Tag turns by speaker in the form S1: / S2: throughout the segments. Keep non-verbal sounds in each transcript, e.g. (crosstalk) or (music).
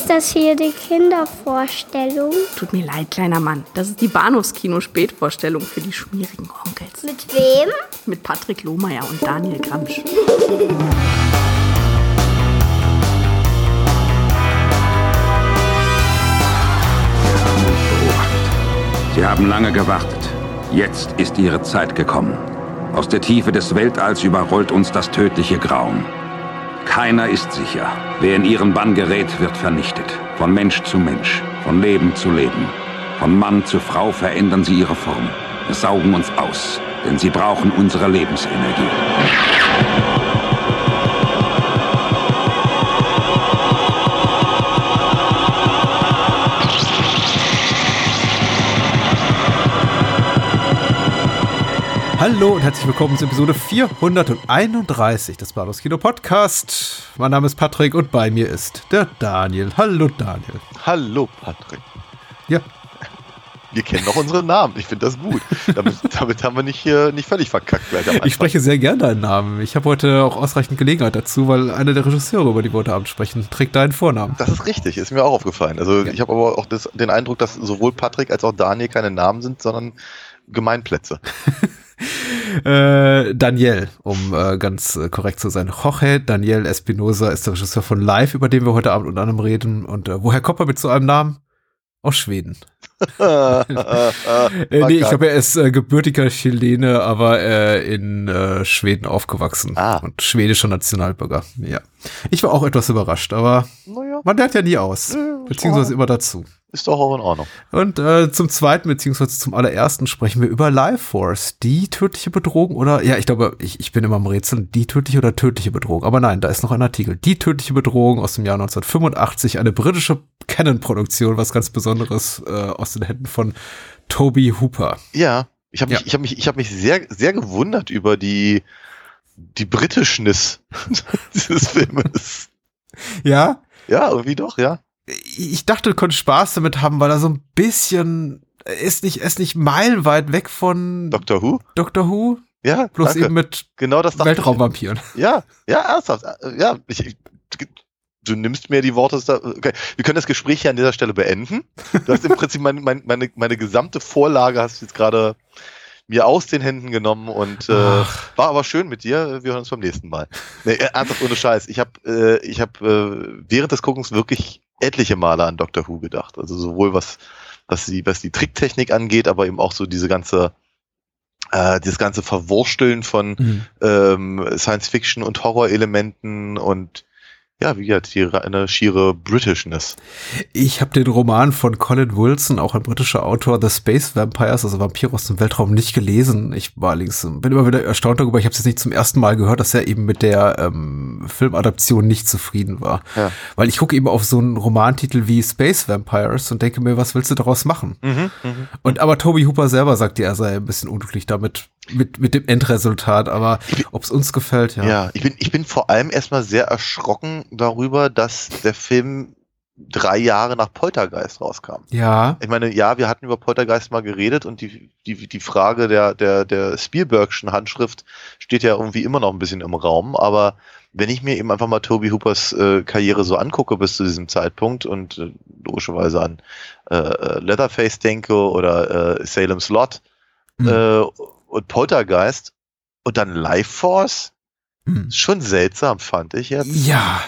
S1: Ist das hier die Kindervorstellung?
S2: Tut mir leid, kleiner Mann. Das ist die Bahnhofskino-Spätvorstellung für die schmierigen Onkels.
S1: Mit wem?
S2: Mit Patrick Lohmeier und Daniel Gramsch.
S3: Sie haben lange gewartet. Jetzt ist Ihre Zeit gekommen. Aus der Tiefe des Weltalls überrollt uns das tödliche Grauen. Keiner ist sicher. Wer in ihren Bann gerät, wird vernichtet. Von Mensch zu Mensch, von Leben zu Leben. Von Mann zu Frau verändern sie ihre Form. Es saugen uns aus, denn sie brauchen unsere Lebensenergie.
S4: Hallo und herzlich willkommen zur Episode 431 des Bados Kino Podcast. Mein Name ist Patrick und bei mir ist der Daniel. Hallo Daniel.
S5: Hallo Patrick.
S4: Ja.
S5: Wir kennen doch unsere Namen. Ich finde das gut. Damit, (laughs) damit, haben wir nicht, äh, nicht völlig verkackt.
S4: Ich spreche sehr gerne deinen Namen. Ich habe heute auch ausreichend Gelegenheit dazu, weil einer der Regisseure, über die wir heute Abend sprechen, trägt deinen Vornamen.
S5: Das ist richtig, ist mir auch aufgefallen. Also ja. ich habe aber auch das, den Eindruck, dass sowohl Patrick als auch Daniel keine Namen sind, sondern Gemeinplätze. (laughs) (laughs)
S4: Äh, Daniel, um äh, ganz äh, korrekt zu sein. Jorge Daniel Espinosa ist der Regisseur von Live, über den wir heute Abend unter anderem reden. Und äh, woher kommt er mit so einem Namen? Aus Schweden. Äh, nee, ich glaube, er ist äh, gebürtiger Chilene, aber äh, in äh, Schweden aufgewachsen ah. und schwedischer Nationalbürger. Ja. Ich war auch etwas überrascht, aber naja. man lernt ja nie aus, ja, beziehungsweise immer dazu.
S5: Ist doch auch in Ordnung.
S4: Und äh, zum zweiten, beziehungsweise zum allerersten sprechen wir über Life Force. Die tödliche Bedrohung oder, ja, ich glaube, ich, ich bin immer am Rätseln, die tödliche oder tödliche Bedrohung. Aber nein, da ist noch ein Artikel. Die tödliche Bedrohung aus dem Jahr 1985, eine britische Canon-Produktion, was ganz Besonderes äh, aus den Händen von Toby Hooper.
S5: Ja, ich habe mich, ja. ich hab mich, ich hab mich sehr, sehr gewundert über die, die Britischness (laughs) dieses Filmes.
S4: Ja?
S5: Ja, irgendwie doch, ja
S4: ich dachte, du könntest Spaß damit haben, weil er so ein bisschen ist nicht, ist nicht meilenweit weg von
S5: Doctor Who.
S4: Doctor Who.
S5: Ja,
S4: bloß danke. eben mit
S5: genau das
S4: Weltraumvampiren.
S5: Ja, ja, ernsthaft. Ja, ich, ich, du nimmst mir die Worte. Okay. Wir können das Gespräch hier an dieser Stelle beenden. Du hast im Prinzip meine, meine, meine, meine gesamte Vorlage hast du jetzt gerade mir aus den Händen genommen und äh, war aber schön mit dir. Wir hören uns beim nächsten Mal. Nee, ernsthaft ohne Scheiß. Ich habe äh, ich hab, äh, während des Guckens wirklich etliche Male an Doctor Who gedacht. Also sowohl was, was die, was die Tricktechnik angeht, aber eben auch so diese ganze, äh, das ganze Verwursteln von mhm. ähm, Science-Fiction und Horrorelementen und ja, wie gesagt, die, eine schiere Britishness.
S4: Ich habe den Roman von Colin Wilson, auch ein britischer Autor, The Space Vampires, also Vampire aus dem Weltraum, nicht gelesen. Ich war allerdings, bin immer wieder erstaunt darüber, ich habe es jetzt nicht zum ersten Mal gehört, dass er eben mit der ähm, Filmadaption nicht zufrieden war. Ja. Weil ich gucke eben auf so einen Romantitel wie Space Vampires und denke mir, was willst du daraus machen? Mhm, mh. Und aber Toby Hooper selber sagte, er sei ein bisschen unglücklich damit, mit, mit dem Endresultat, aber ob es uns gefällt, ja.
S5: Ja, ich bin, ich bin vor allem erstmal sehr erschrocken darüber, dass der Film drei Jahre nach Poltergeist rauskam.
S4: Ja.
S5: Ich meine, ja, wir hatten über Poltergeist mal geredet und die, die, die Frage der, der, der Spielbergschen Handschrift steht ja irgendwie immer noch ein bisschen im Raum, aber wenn ich mir eben einfach mal Toby Hoopers äh, Karriere so angucke bis zu diesem Zeitpunkt und äh, logischerweise an äh, äh Leatherface denke oder äh, Salem's Lot, mhm. äh, und Poltergeist und dann Life Force. Hm. Schon seltsam, fand ich jetzt.
S4: Ja,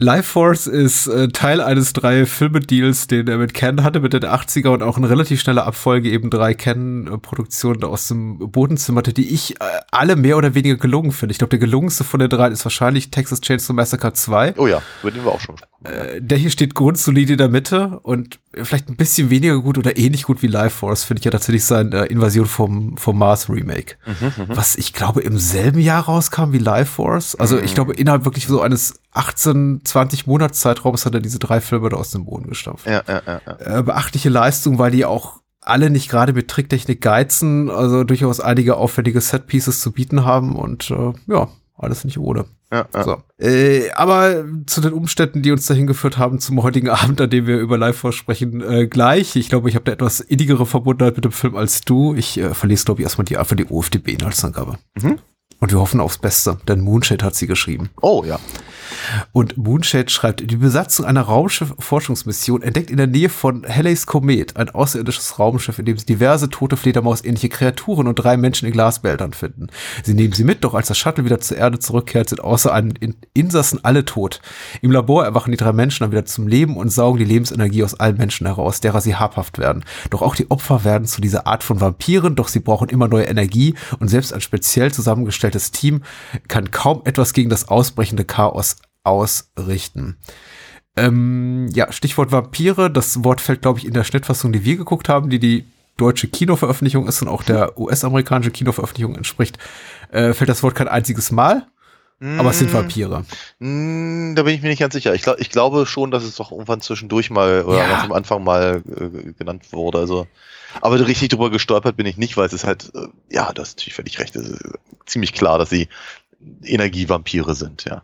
S4: Life Force ist äh, Teil eines drei Filme-Deals, den er mit Ken hatte, mit den 80er und auch in relativ schneller Abfolge eben drei Ken-Produktionen aus dem Bodenzimmer, die ich äh, alle mehr oder weniger gelungen finde. Ich glaube, der gelungenste von den drei ist wahrscheinlich Texas Chainsaw Massacre 2.
S5: Oh ja, über den wir auch schon
S4: äh, Der hier steht grundsolide in der Mitte und vielleicht ein bisschen weniger gut oder ähnlich gut wie Life Force, finde ich ja tatsächlich sein äh, Invasion vom, vom Mars Remake. Mhm, mhm, was ich glaube im selben Jahr rauskam wie Life Force. Also ich mhm. glaube innerhalb wirklich so eines 18, 20 Monatszeitraums hat er diese drei Filme da aus dem Boden gestampft.
S5: Ja, ja, ja, ja.
S4: Äh, beachtliche Leistung, weil die auch alle nicht gerade mit Tricktechnik geizen, also durchaus einige aufwendige Setpieces zu bieten haben und äh, ja, alles nicht ohne. Ja, ja. So. Äh, aber zu den Umständen, die uns dahin geführt haben zum heutigen (laughs) Abend, an dem wir über Live vorsprechen, äh, gleich. Ich glaube, ich habe da etwas innigere Verbundenheit mit dem Film als du. Ich äh, verlese, glaube ich, erstmal die, einfach die OFDB-Inhaltsangabe. Mhm. Und wir hoffen aufs Beste, denn Moonshade hat sie geschrieben.
S5: Oh ja.
S4: Und Moonshade schreibt, die Besatzung einer Raumschiff-Forschungsmission entdeckt in der Nähe von Halley's Komet ein außerirdisches Raumschiff, in dem sie diverse tote Fledermaus-ähnliche Kreaturen und drei Menschen in Glasbehältern finden. Sie nehmen sie mit, doch als das Shuttle wieder zur Erde zurückkehrt, sind außer einen Insassen alle tot. Im Labor erwachen die drei Menschen dann wieder zum Leben und saugen die Lebensenergie aus allen Menschen heraus, derer sie habhaft werden. Doch auch die Opfer werden zu dieser Art von Vampiren, doch sie brauchen immer neue Energie und selbst ein speziell zusammengestelltes Team kann kaum etwas gegen das ausbrechende Chaos ausrichten. Ähm, ja, Stichwort Vampire. Das Wort fällt, glaube ich, in der Schnittfassung, die wir geguckt haben, die die deutsche Kinoveröffentlichung ist und auch der US-amerikanische Kinoveröffentlichung entspricht, äh, fällt das Wort kein einziges Mal. Aber es sind mm. Vampire.
S5: Mm, da bin ich mir nicht ganz sicher. Ich, glaub, ich glaube schon, dass es doch irgendwann zwischendurch mal oder ja. am Anfang mal äh, genannt wurde. Also, aber richtig drüber gestolpert bin ich nicht, weil es ist halt, äh, ja, das ist natürlich völlig recht. Es ist ziemlich klar, dass sie Energievampire sind, ja.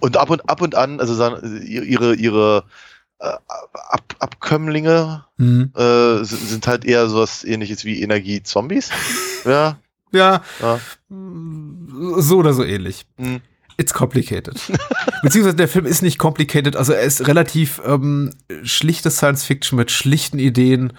S5: Und ab und ab und an, also ihre ihre äh, Ab Abkömmlinge mhm. äh, sind halt eher sowas ähnliches wie Energie-Zombies. (laughs)
S4: ja. ja. Ja. So oder so ähnlich. Mhm. It's complicated. (laughs) Beziehungsweise der Film ist nicht complicated, also er ist relativ ähm, schlichte Science Fiction mit schlichten Ideen.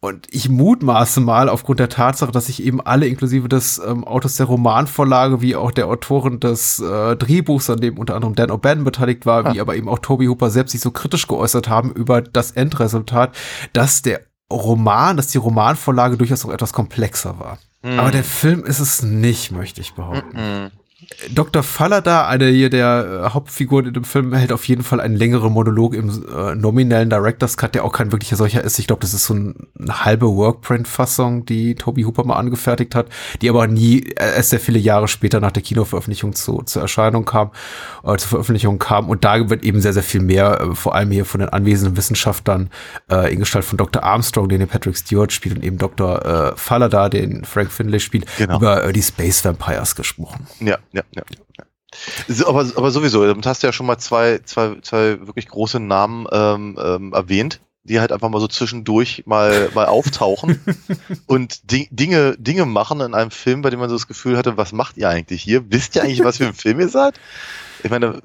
S4: Und ich mutmaße mal aufgrund der Tatsache, dass sich eben alle inklusive des ähm, Autors der Romanvorlage wie auch der Autoren des äh, Drehbuchs, an dem unter anderem Dan O'Bannon beteiligt war, ah. wie aber eben auch Toby Hooper selbst sich so kritisch geäußert haben über das Endresultat, dass der Roman, dass die Romanvorlage durchaus auch etwas komplexer war. Mhm. Aber der Film ist es nicht, möchte ich behaupten. Mhm. Dr. Fallada, eine hier der äh, Hauptfiguren in dem Film, hält auf jeden Fall einen längeren Monolog im äh, nominellen Director's Cut, der auch kein wirklicher solcher ist. Ich glaube, das ist so ein, eine halbe Workprint-Fassung, die Toby Hooper mal angefertigt hat, die aber nie äh, erst sehr viele Jahre später nach der Kinoveröffentlichung zu, zur Erscheinung kam, äh, zur Veröffentlichung kam. Und da wird eben sehr, sehr viel mehr, äh, vor allem hier von den anwesenden Wissenschaftlern, äh, in Gestalt von Dr. Armstrong, den Patrick Stewart spielt, und eben Dr. Äh, Fallada, den Frank Finlay spielt, genau. über äh, die Space Vampires gesprochen.
S5: Ja ja, ja. ja. aber, aber sowieso, du hast ja schon mal zwei, zwei, zwei wirklich große Namen ähm, ähm, erwähnt, die halt einfach mal so zwischendurch mal, mal auftauchen (laughs) und Di Dinge, Dinge machen in einem Film, bei dem man so das Gefühl hatte, was macht ihr eigentlich hier? Wisst ihr eigentlich, was für ein Film ihr seid? Ich meine,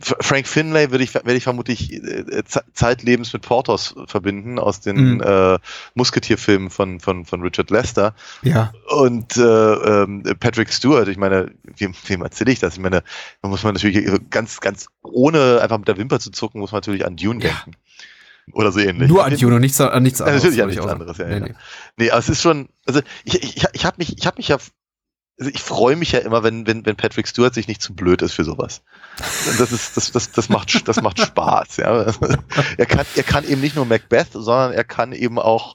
S5: Frank Finlay würde ich, werde ich vermutlich äh, zeitlebens mit Portos verbinden aus den mhm. äh, Musketierfilmen von, von, von Richard Lester.
S4: Ja.
S5: Und äh, ähm, Patrick Stewart, ich meine, wem, wem erzähle ich das? Ich meine, da muss man natürlich ganz, ganz ohne einfach mit der Wimper zu zucken, muss man natürlich an Dune ja. denken. Oder so ähnlich.
S4: Nur an Dune und nichts, an nichts
S5: anderes. Ja, natürlich an nichts anderes, ja, nee, ja. Nee. nee, aber es ist schon, also ich, ich, ich habe mich, ich habe mich ja also ich freue mich ja immer, wenn, wenn, wenn Patrick Stewart sich nicht zu blöd ist für sowas. Das ist, das, das, das macht, das macht Spaß, ja. (laughs) Er kann, er kann eben nicht nur Macbeth, sondern er kann eben auch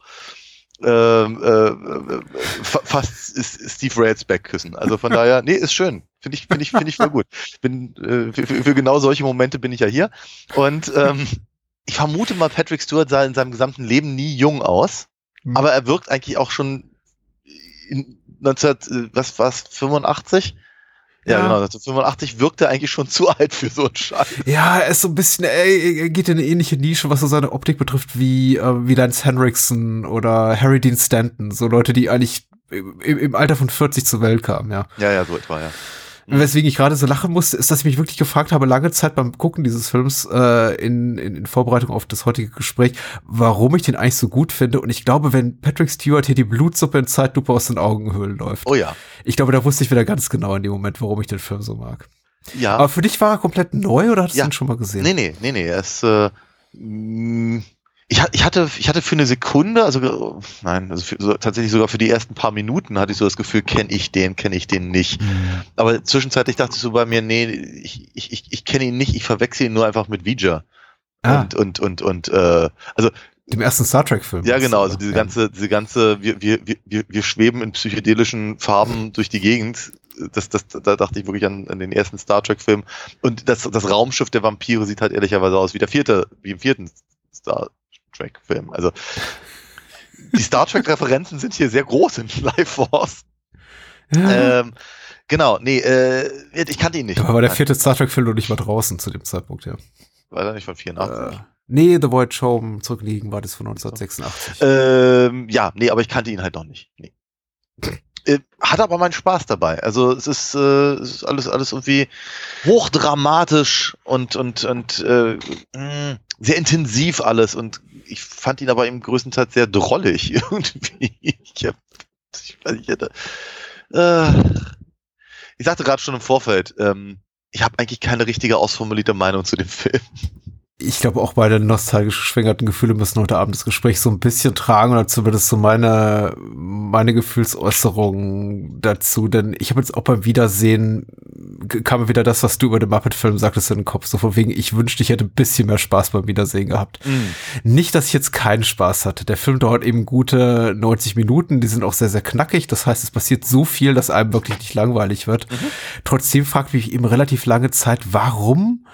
S5: ähm, äh, fast Steve Railsback küssen. Also von daher, nee, ist schön. Finde ich, finde ich, finde ich voll gut. Bin, äh, für, für, genau solche Momente bin ich ja hier. Und ähm, ich vermute mal, Patrick Stewart sah in seinem gesamten Leben nie jung aus. Mhm. Aber er wirkt eigentlich auch schon in, 19, äh, was war's, 85? Ja, ja, genau. 1985 wirkt er eigentlich schon zu alt für so einen Scheiß.
S4: Ja, er ist so ein bisschen, er geht in eine ähnliche Nische, was so seine Optik betrifft, wie, äh, wie Lance Henriksen oder Harry Dean Stanton. So Leute, die eigentlich im, im Alter von 40 zur Welt kamen, ja.
S5: Ja, ja, so etwa, ja.
S4: Weswegen ich gerade so lachen musste, ist, dass ich mich wirklich gefragt habe, lange Zeit beim Gucken dieses Films äh, in, in, in Vorbereitung auf das heutige Gespräch, warum ich den eigentlich so gut finde. Und ich glaube, wenn Patrick Stewart hier die Blutsuppe in Zeitlupe aus den Augenhöhlen läuft.
S5: Oh ja.
S4: Ich glaube, da wusste ich wieder ganz genau in dem Moment, warum ich den Film so mag.
S5: Ja.
S4: Aber für dich war er komplett neu oder hast ja. du ihn schon mal gesehen?
S5: Nee, nee, nee, nee. Er ist, äh, ich, ich, hatte, ich hatte für eine Sekunde, also nein, also für, so, tatsächlich sogar für die ersten paar Minuten hatte ich so das Gefühl, kenne ich den, kenne ich den nicht. Mhm. Aber zwischenzeitlich dachte ich so bei mir, nee, ich, ich, ich, ich kenne ihn nicht, ich verwechsel ihn nur einfach mit Vija. Ah. Und, und, und, und, äh, also
S4: dem ersten Star Trek-Film.
S5: Ja, genau, also diese ganze, diese ganze, wir, wir, wir, wir schweben in psychedelischen Farben (laughs) durch die Gegend. Das, das, da dachte ich wirklich an, an den ersten Star Trek-Film. Und das, das Raumschiff der Vampire sieht halt ehrlicherweise aus wie der vierte, wie im vierten Star Trek-Film. Also die Star Trek-Referenzen sind hier sehr groß in (laughs) Life Force. Ja. Ähm, genau, nee, äh, ich kannte ihn nicht.
S4: Aber war der vierte Star Trek-Film noch nicht mal draußen zu dem Zeitpunkt, ja.
S5: War er nicht von 84? Äh,
S4: nee, The Void Home zurückliegen war das von 1986.
S5: Ähm, ja, nee, aber ich kannte ihn halt noch nicht. Nee. Äh, hat aber meinen Spaß dabei. Also es ist, äh, es ist alles, alles irgendwie hochdramatisch und, und, und äh, mh, sehr intensiv alles. Und ich fand ihn aber im größtenteils sehr drollig (laughs) irgendwie. Ich, hab, ich, ich hätte. Äh, ich sagte gerade schon im Vorfeld, ähm, ich habe eigentlich keine richtige ausformulierte Meinung zu dem Film
S4: ich glaube auch beide nostalgisch geschwängerten Gefühle müssen heute Abend das Gespräch so ein bisschen tragen oder zumindest so meine, meine Gefühlsäußerung dazu, denn ich habe jetzt auch beim Wiedersehen kam mir wieder das, was du über den Muppet-Film sagtest in den Kopf, so von wegen, ich wünschte, ich hätte ein bisschen mehr Spaß beim Wiedersehen gehabt. Mhm. Nicht, dass ich jetzt keinen Spaß hatte. Der Film dauert eben gute 90 Minuten, die sind auch sehr, sehr knackig, das heißt, es passiert so viel, dass einem wirklich nicht langweilig wird. Mhm. Trotzdem fragt mich eben relativ lange Zeit, warum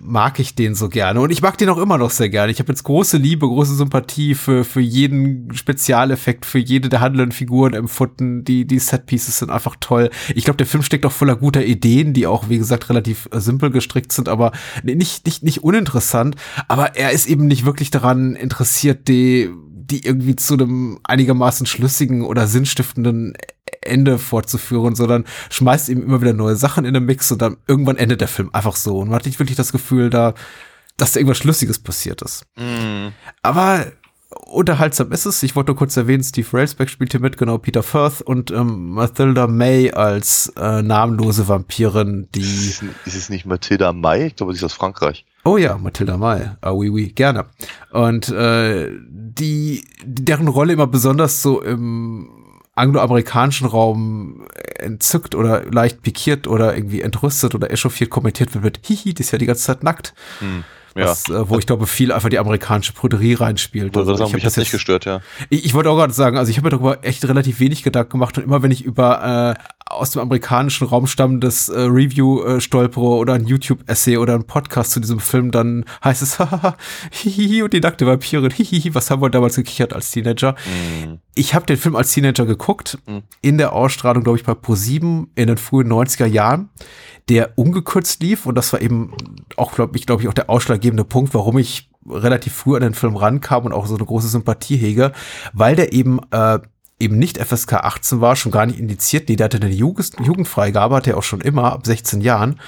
S4: mag ich den so gerne. Und ich mag den auch immer noch sehr gerne. Ich habe jetzt große Liebe, große Sympathie für, für jeden Spezialeffekt, für jede der handelnden Figuren empfunden. Die, die Setpieces sind einfach toll. Ich glaube, der Film steckt auch voller guter Ideen, die auch, wie gesagt, relativ äh, simpel gestrickt sind, aber nicht, nicht, nicht uninteressant. Aber er ist eben nicht wirklich daran interessiert, die, die irgendwie zu einem einigermaßen schlüssigen oder sinnstiftenden Ende fortzuführen, sondern schmeißt eben immer wieder neue Sachen in den Mix und dann irgendwann endet der Film einfach so. Und man hat nicht wirklich das Gefühl, da, dass da irgendwas Schlüssiges passiert ist. Mm. Aber unterhaltsam ist es. Ich wollte nur kurz erwähnen, Steve Railsback spielte mit, genau, Peter Firth und ähm, Mathilda May als äh, namenlose Vampirin, die... Ist,
S5: ist es nicht Mathilda May? Ich glaube, sie ist aus Frankreich.
S4: Oh ja, Mathilda May. Ah, oui, oui, gerne. Und äh, die, deren Rolle immer besonders so im angloamerikanischen Raum entzückt oder leicht pikiert oder irgendwie entrüstet oder echauffiert kommentiert wird mit Hihi, die ist ja die ganze Zeit nackt. Hm. Was, ja. äh, wo ich glaube, viel einfach die amerikanische Prüderie reinspielt.
S5: Also, sagen, ich habe das nicht gestört, ja.
S4: Ich, ich wollte auch gerade sagen, also ich habe mir darüber echt relativ wenig Gedanken gemacht und immer wenn ich über äh, aus dem amerikanischen Raum stammendes äh, Review äh, stolpere oder ein YouTube-Essay oder ein Podcast zu diesem Film, dann heißt es, (laughs) hihihi, und die nackte Vampirin, hihihi, was haben wir damals gekichert als Teenager? Mm. Ich habe den Film als Teenager geguckt, mm. in der Ausstrahlung, glaube ich, bei Pro7 in den frühen 90er Jahren der ungekürzt lief und das war eben auch, glaube ich, glaube ich, auch der ausschlaggebende Punkt, warum ich relativ früh an den Film rankam und auch so eine große Sympathie hege, weil der eben äh, eben nicht FSK 18 war, schon gar nicht indiziert, nee, der hatte eine Jugend Jugendfreigabe, hatte er auch schon immer, ab 16 Jahren.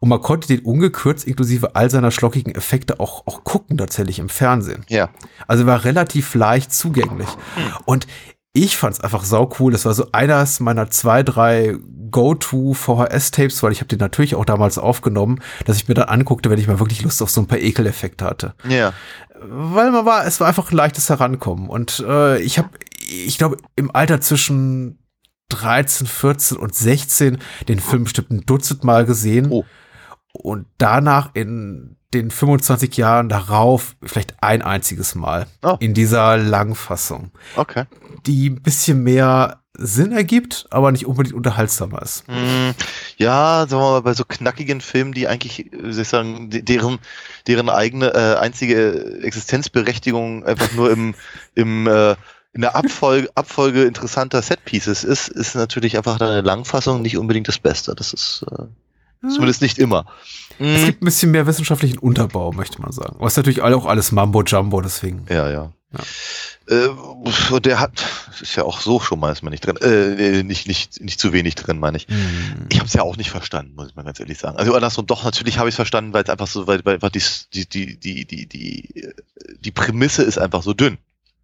S4: Und man konnte den ungekürzt inklusive all seiner schlockigen Effekte auch, auch gucken tatsächlich im Fernsehen.
S5: Ja.
S4: Also war relativ leicht zugänglich. Hm. Und ich fand's einfach sau cool. Das war so eines meiner zwei, drei Go-To VHS-Tapes, weil ich habe den natürlich auch damals aufgenommen, dass ich mir dann anguckte, wenn ich mal wirklich Lust auf so ein paar Ekeleffekte hatte.
S5: Ja.
S4: Weil man war, es war einfach ein leichtes Herankommen. Und äh, ich habe, ich glaube, im Alter zwischen 13, 14 und 16 den Film bestimmt ein Dutzend Mal gesehen. Oh. Und danach in den 25 Jahren darauf vielleicht ein einziges Mal oh. in dieser Langfassung.
S5: Okay.
S4: Die ein bisschen mehr Sinn ergibt, aber nicht unbedingt unterhaltsamer ist.
S5: Mm, ja, sagen wir mal, bei so knackigen Filmen, die eigentlich, sagen, deren, deren eigene äh, einzige Existenzberechtigung einfach nur im, im äh, in der Abfolge, Abfolge interessanter Setpieces ist, ist natürlich einfach eine Langfassung nicht unbedingt das Beste. Das ist äh, Zumindest nicht immer.
S4: Es mhm. gibt ein bisschen mehr wissenschaftlichen Unterbau, möchte man sagen. Aber es ist natürlich auch alles Mambo Jumbo, deswegen.
S5: Ja, ja. ja. Äh, der hat, ist ja auch so schon mal ist man nicht drin, äh, nicht, nicht, nicht zu wenig drin, meine ich. Mhm. Ich habe es ja auch nicht verstanden, muss ich mal ganz ehrlich sagen. Also andersrum, doch, natürlich habe ich es verstanden, weil es einfach so, weil, weil die, die, die, die, die, die, die Prämisse ist einfach so dünn.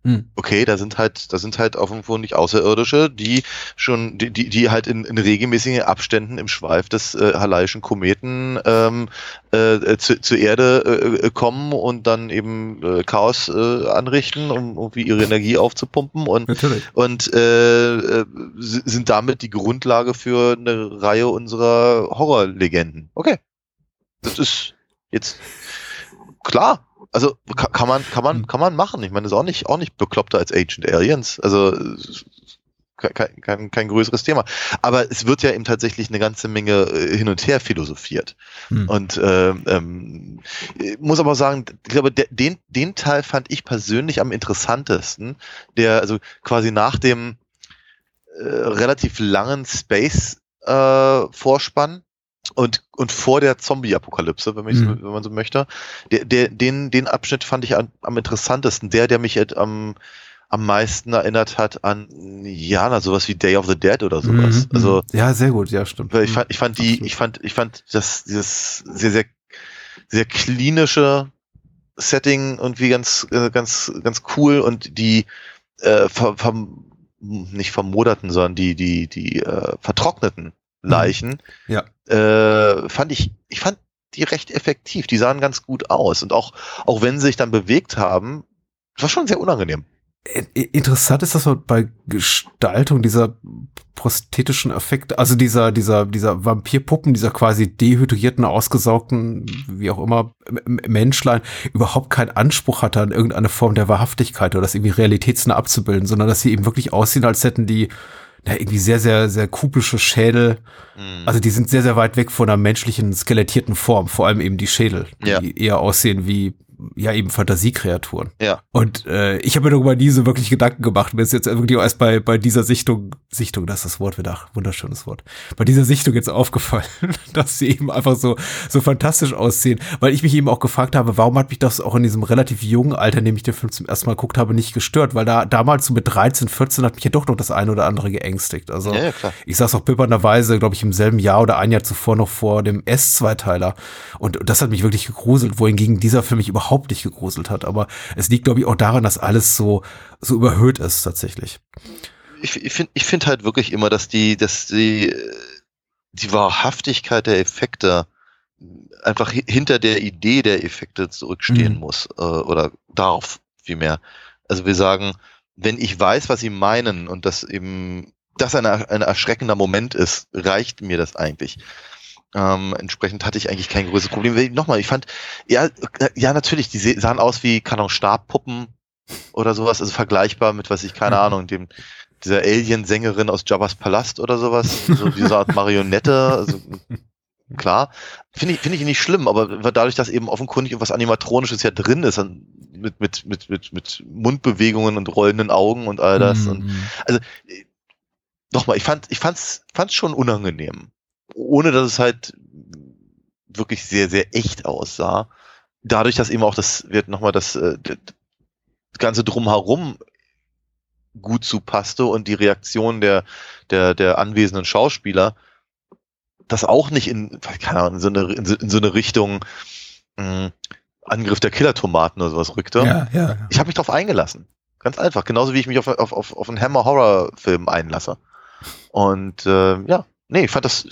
S5: Hm. Okay, da sind halt, da sind halt offenkundig Außerirdische, die schon, die, die, die halt in, in regelmäßigen Abständen im Schweif des äh, Halaischen Kometen ähm, äh, zu, zur Erde äh, äh, kommen und dann eben äh, Chaos äh, anrichten, um irgendwie ihre Energie aufzupumpen und, Natürlich. und äh, äh, sind damit die Grundlage für eine Reihe unserer Horrorlegenden. Okay. Das ist jetzt klar, also kann, man, kann man, hm. kann man machen. Ich meine, das ist auch nicht, auch nicht bekloppter als Agent Aliens. Also kein, kein, kein größeres Thema. Aber es wird ja eben tatsächlich eine ganze Menge äh, hin und her philosophiert. Hm. Und äh, ähm, muss aber sagen, ich glaube, den, den Teil fand ich persönlich am interessantesten, der also quasi nach dem äh, relativ langen Space äh, Vorspann und, und vor der Zombie-Apokalypse, wenn, mhm. wenn man so möchte. Der, der, den, den Abschnitt fand ich am, am interessantesten. Der, der mich halt am, am meisten erinnert hat an, ja, na, sowas wie Day of the Dead oder sowas.
S4: Mhm.
S5: Also,
S4: ja, sehr gut, ja, stimmt.
S5: ich fand, ich fand die,
S4: Absolut.
S5: ich fand, ich fand das, dieses sehr, sehr, sehr klinische Setting irgendwie ganz, äh, ganz, ganz cool und die, äh, ver, ver, nicht vermoderten, sondern die, die, die, äh, vertrockneten Leichen,
S4: Ja.
S5: äh, fand ich, ich fand die recht effektiv. Die sahen ganz gut aus. Und auch, auch wenn sie sich dann bewegt haben, war schon sehr unangenehm.
S4: I- Interessant ist, dass man bei Gestaltung dieser prosthetischen Effekte, also dieser, dieser, dieser Vampirpuppen, dieser quasi dehydrierten, ausgesaugten, wie auch immer, M- Menschlein, überhaupt keinen Anspruch hatte an irgendeine Form der Wahrhaftigkeit oder das irgendwie realitätsnah abzubilden, sondern dass sie eben wirklich aussehen, als hätten die na, irgendwie sehr, sehr, sehr kubische Schädel.
S5: Hm.
S4: Also die sind sehr, sehr weit weg von einer menschlichen, skelettierten Form, vor allem eben die Schädel, die
S5: Ja.
S4: eher aussehen wie, ja, eben Fantasiekreaturen.
S5: ja.
S4: Und äh, ich habe mir darüber nie so wirklich Gedanken gemacht. Mir ist jetzt auch erst bei, bei dieser Sichtung, Sichtung, das ist das Wort wieder, wunderschönes Wort, bei dieser Sichtung jetzt aufgefallen, (laughs) dass sie eben einfach so, so fantastisch aussehen, weil ich mich eben auch gefragt habe, warum hat mich das auch in diesem relativ jungen Alter, in dem ich den Film zum ersten Mal geguckt habe, nicht gestört, weil da damals so mit 13, 14 hat mich ja doch noch das eine oder andere geängstigt. Also
S5: Ja, ja,
S4: ich saß auch bibbernderweise, glaube ich, im selben Jahr oder ein Jahr zuvor noch vor dem S-Zweiteiler. Und das hat mich wirklich gegruselt, wohingegen dieser Film mich überhaupt nicht gegruselt hat. Aber es liegt, glaube ich, auch daran, dass alles so, so überhöht ist tatsächlich.
S5: ich, ich finde ich find halt wirklich immer, dass die, dass die, die Wahrhaftigkeit der Effekte einfach hi- hinter der Idee der Effekte zurückstehen
S4: Mhm.
S5: muss, äh, oder darauf vielmehr. Also wir sagen, wenn ich weiß, was sie meinen und das eben, das ein, ein erschreckender Moment ist, reicht mir das eigentlich. Ähm, entsprechend hatte ich eigentlich kein größeres Problem. Nochmal, ich fand, ja, äh, ja, natürlich, die sahen aus wie, keine Ahnung, Stabpuppen oder sowas, also vergleichbar mit, was ich, keine
S4: Mhm.
S5: Ahnung, dem, dieser Alien-Sängerin aus Jabba's Palast oder sowas, so diese Art Marionette, also, klar. Finde ich, finde ich nicht schlimm, aber dadurch, dass eben offenkundig was Animatronisches ja drin ist, mit, mit, mit, mit, mit Mundbewegungen und rollenden Augen und all das. Und
S4: Mhm.
S5: nochmal, ich fand, ich fand's, fand's schon unangenehm. Ohne dass es halt wirklich sehr, sehr echt aussah. Dadurch, dass eben auch das, wird nochmal das, äh, das Ganze drumherum gut zu passte und die Reaktion der, der, der anwesenden Schauspieler das auch nicht in, keine Ahnung, in so eine, in so, in so eine Richtung mh, Angriff der Killertomaten oder sowas rückte.
S4: Ja, ja.
S5: Ich habe mich darauf eingelassen. Ganz einfach. Genauso wie ich mich auf, auf, auf, auf einen Hammer-Horror-Film einlasse. Und äh, ja, nee, ich fand das.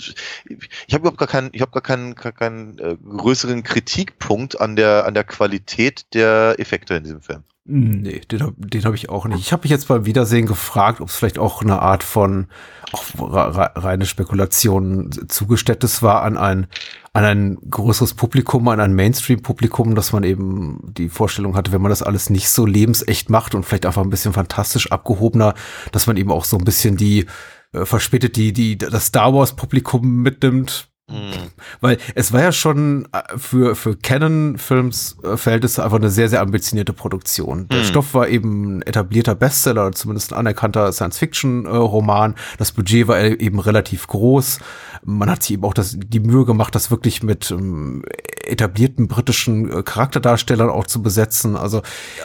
S5: Ich habe überhaupt gar keinen, ich habe gar keinen, gar keinen äh, größeren Kritikpunkt an der an der Qualität der Effekte in diesem Film.
S4: Nee, den, hab- den habe ich auch nicht. Ich habe mich jetzt beim Wiedersehen gefragt, ob es vielleicht auch eine Art von auch re- re- reine Spekulation zugeständtes war an ein an ein größeres Publikum, an ein Mainstream-Publikum, dass man eben die Vorstellung hatte, wenn man das alles nicht so lebensecht macht und vielleicht einfach ein bisschen fantastisch abgehobener, dass man eben auch so ein bisschen die äh, verspätet die die das Star Wars Publikum mitnimmt,
S5: Hm.
S4: weil es war ja schon äh, für, für Canon-Films äh, einfach eine sehr, sehr ambitionierte Produktion. Der
S5: Mhm.
S4: Stoff war eben ein etablierter Bestseller, zumindest ein anerkannter Science-Fiction-Roman. Das Budget war e- eben relativ groß. Man hat sich eben auch das, die Mühe gemacht, das wirklich mit ähm, etablierten britischen äh, Charakterdarstellern auch zu besetzen. Also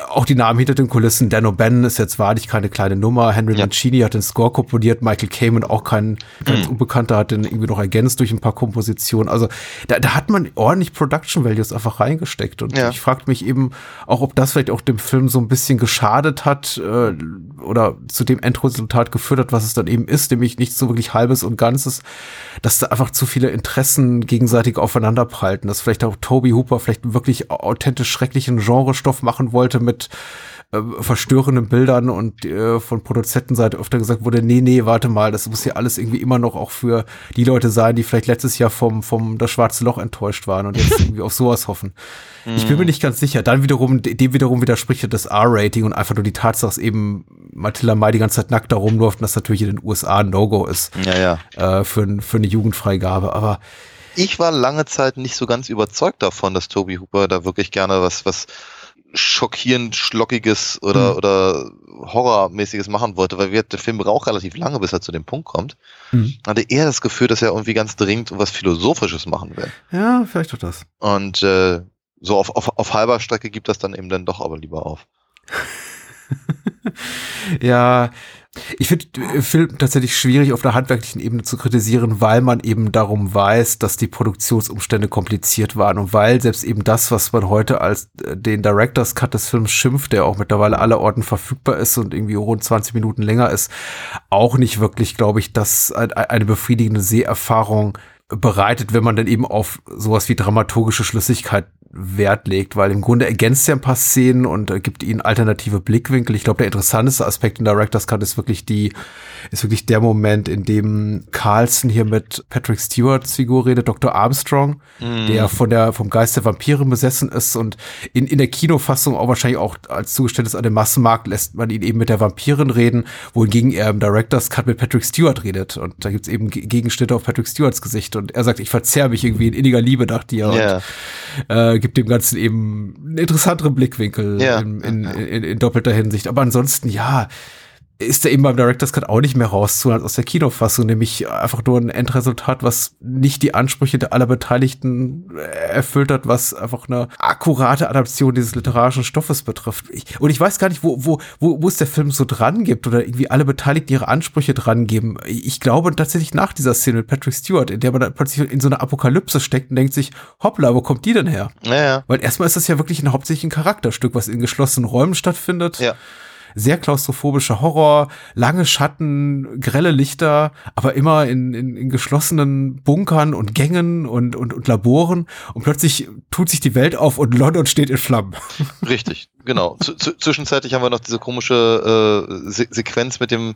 S4: auch die Namen hinter den Kulissen. Dan O'Bannon ist jetzt wahrlich keine kleine Nummer. Henry
S5: Ja.
S4: Mancini hat den Score komponiert. Michael Kamen auch kein ganz Unbekannter, hat den irgendwie noch ergänzt durch ein paar Kompositionen. Also da, da hat man ordentlich Production Values einfach reingesteckt. Und
S5: Ja.
S4: ich fragte mich eben auch, ob das vielleicht auch dem Film so ein bisschen geschadet hat äh, oder zu dem Endresultat geführt hat, was es dann eben ist, nämlich nicht so wirklich halbes und ganzes, dass da einfach zu viele Interessen gegenseitig aufeinanderprallten, dass vielleicht auch Toby Hooper vielleicht wirklich authentisch schrecklichen Genrestoff machen wollte mit äh, verstörenden Bildern und äh, von Produzentenseite öfter gesagt wurde, nee, nee, warte mal, das muss ja alles irgendwie immer noch auch für die Leute sein, die vielleicht letztes Jahr vom, vom Das Schwarze Loch enttäuscht waren und jetzt (laughs) irgendwie auf sowas hoffen. Ich bin mir nicht ganz sicher. Dann wiederum, dem wiederum widerspricht ja das R-Rating und einfach nur die Tatsache, dass eben Matilda May die ganze Zeit nackt da rumläuft und das natürlich in den USA ein No-Go ist
S5: Ja, ja.
S4: äh, für, für eine Jugendfreigabe. Aber
S5: Ich war lange Zeit nicht so ganz überzeugt davon, dass Toby Hooper da wirklich gerne was, was schockierend Schlockiges oder,
S4: Mhm.
S5: oder Horrormäßiges machen wollte, weil der Film braucht relativ lange, bis er zu dem Punkt kommt.
S4: Mhm.
S5: Hatte eher das Gefühl, dass er irgendwie ganz dringend was Philosophisches machen will.
S4: ja, vielleicht doch das.
S5: Und äh, so auf, auf, auf halber Strecke gibt das dann eben dann doch aber lieber auf. (laughs)
S4: ja, ich finde Film tatsächlich schwierig auf der handwerklichen Ebene zu kritisieren, weil man eben darum weiß, dass die Produktionsumstände kompliziert waren und weil selbst eben das, was man heute als äh, den Director's Cut des Films schimpft, der auch mittlerweile aller Orten verfügbar ist und irgendwie rund 20 Minuten länger ist, auch nicht wirklich, glaube ich, dass eine befriedigende Seherfahrung bereitet, wenn man dann eben auf sowas wie dramaturgische Schlüssigkeit Wert legt, weil im Grunde ergänzt er ein paar Szenen und äh, gibt ihnen alternative Blickwinkel. Ich glaube, der interessanteste Aspekt in Director's Cut ist wirklich die, ist wirklich der Moment, in dem Carlson hier mit Patrick Stewarts Figur redet, Dr. Armstrong, mm. der von der, vom Geist der Vampire besessen ist und in, in der Kinofassung auch wahrscheinlich auch als Zugeständnis an den Massenmarkt lässt man ihn eben mit der Vampirin reden, wohingegen er im Director's Cut mit Patrick Stewart redet und da gibt's eben Gegenschnitte auf Patrick Stewarts Gesicht und er sagt, ich verzehr mich irgendwie in inniger Liebe nach dir yeah. und äh, gibt dem Ganzen eben einen interessanteren Blickwinkel
S5: ja.
S4: in, in, in, in doppelter Hinsicht. Aber ansonsten, ja, ist er eben beim Director's Cut auch nicht mehr rauszuholen aus der Kinofassung, nämlich einfach nur ein Endresultat, was nicht die Ansprüche der aller Beteiligten erfüllt hat, was einfach eine akkurate Adaption dieses literarischen Stoffes betrifft. Ich, und ich weiß gar nicht, wo, wo, wo, wo es der Film so dran gibt oder irgendwie alle Beteiligten ihre Ansprüche dran geben. Ich glaube tatsächlich nach dieser Szene mit Patrick Stewart, in der man dann plötzlich in so einer Apokalypse steckt und denkt sich, hoppla, wo kommt die denn her?
S5: Ja, ja.
S4: Weil erstmal ist das ja wirklich ein hauptsächlich ein Charakterstück, was in geschlossenen Räumen stattfindet.
S5: Ja
S4: sehr klaustrophobischer Horror, lange Schatten, grelle Lichter, aber immer in, in, in geschlossenen Bunkern und Gängen und, und, und Laboren. Und plötzlich tut sich die Welt auf und London steht in Flammen.
S5: Richtig, genau. Z zwischenzeitlich haben wir noch diese komische äh, Se Sequenz mit dem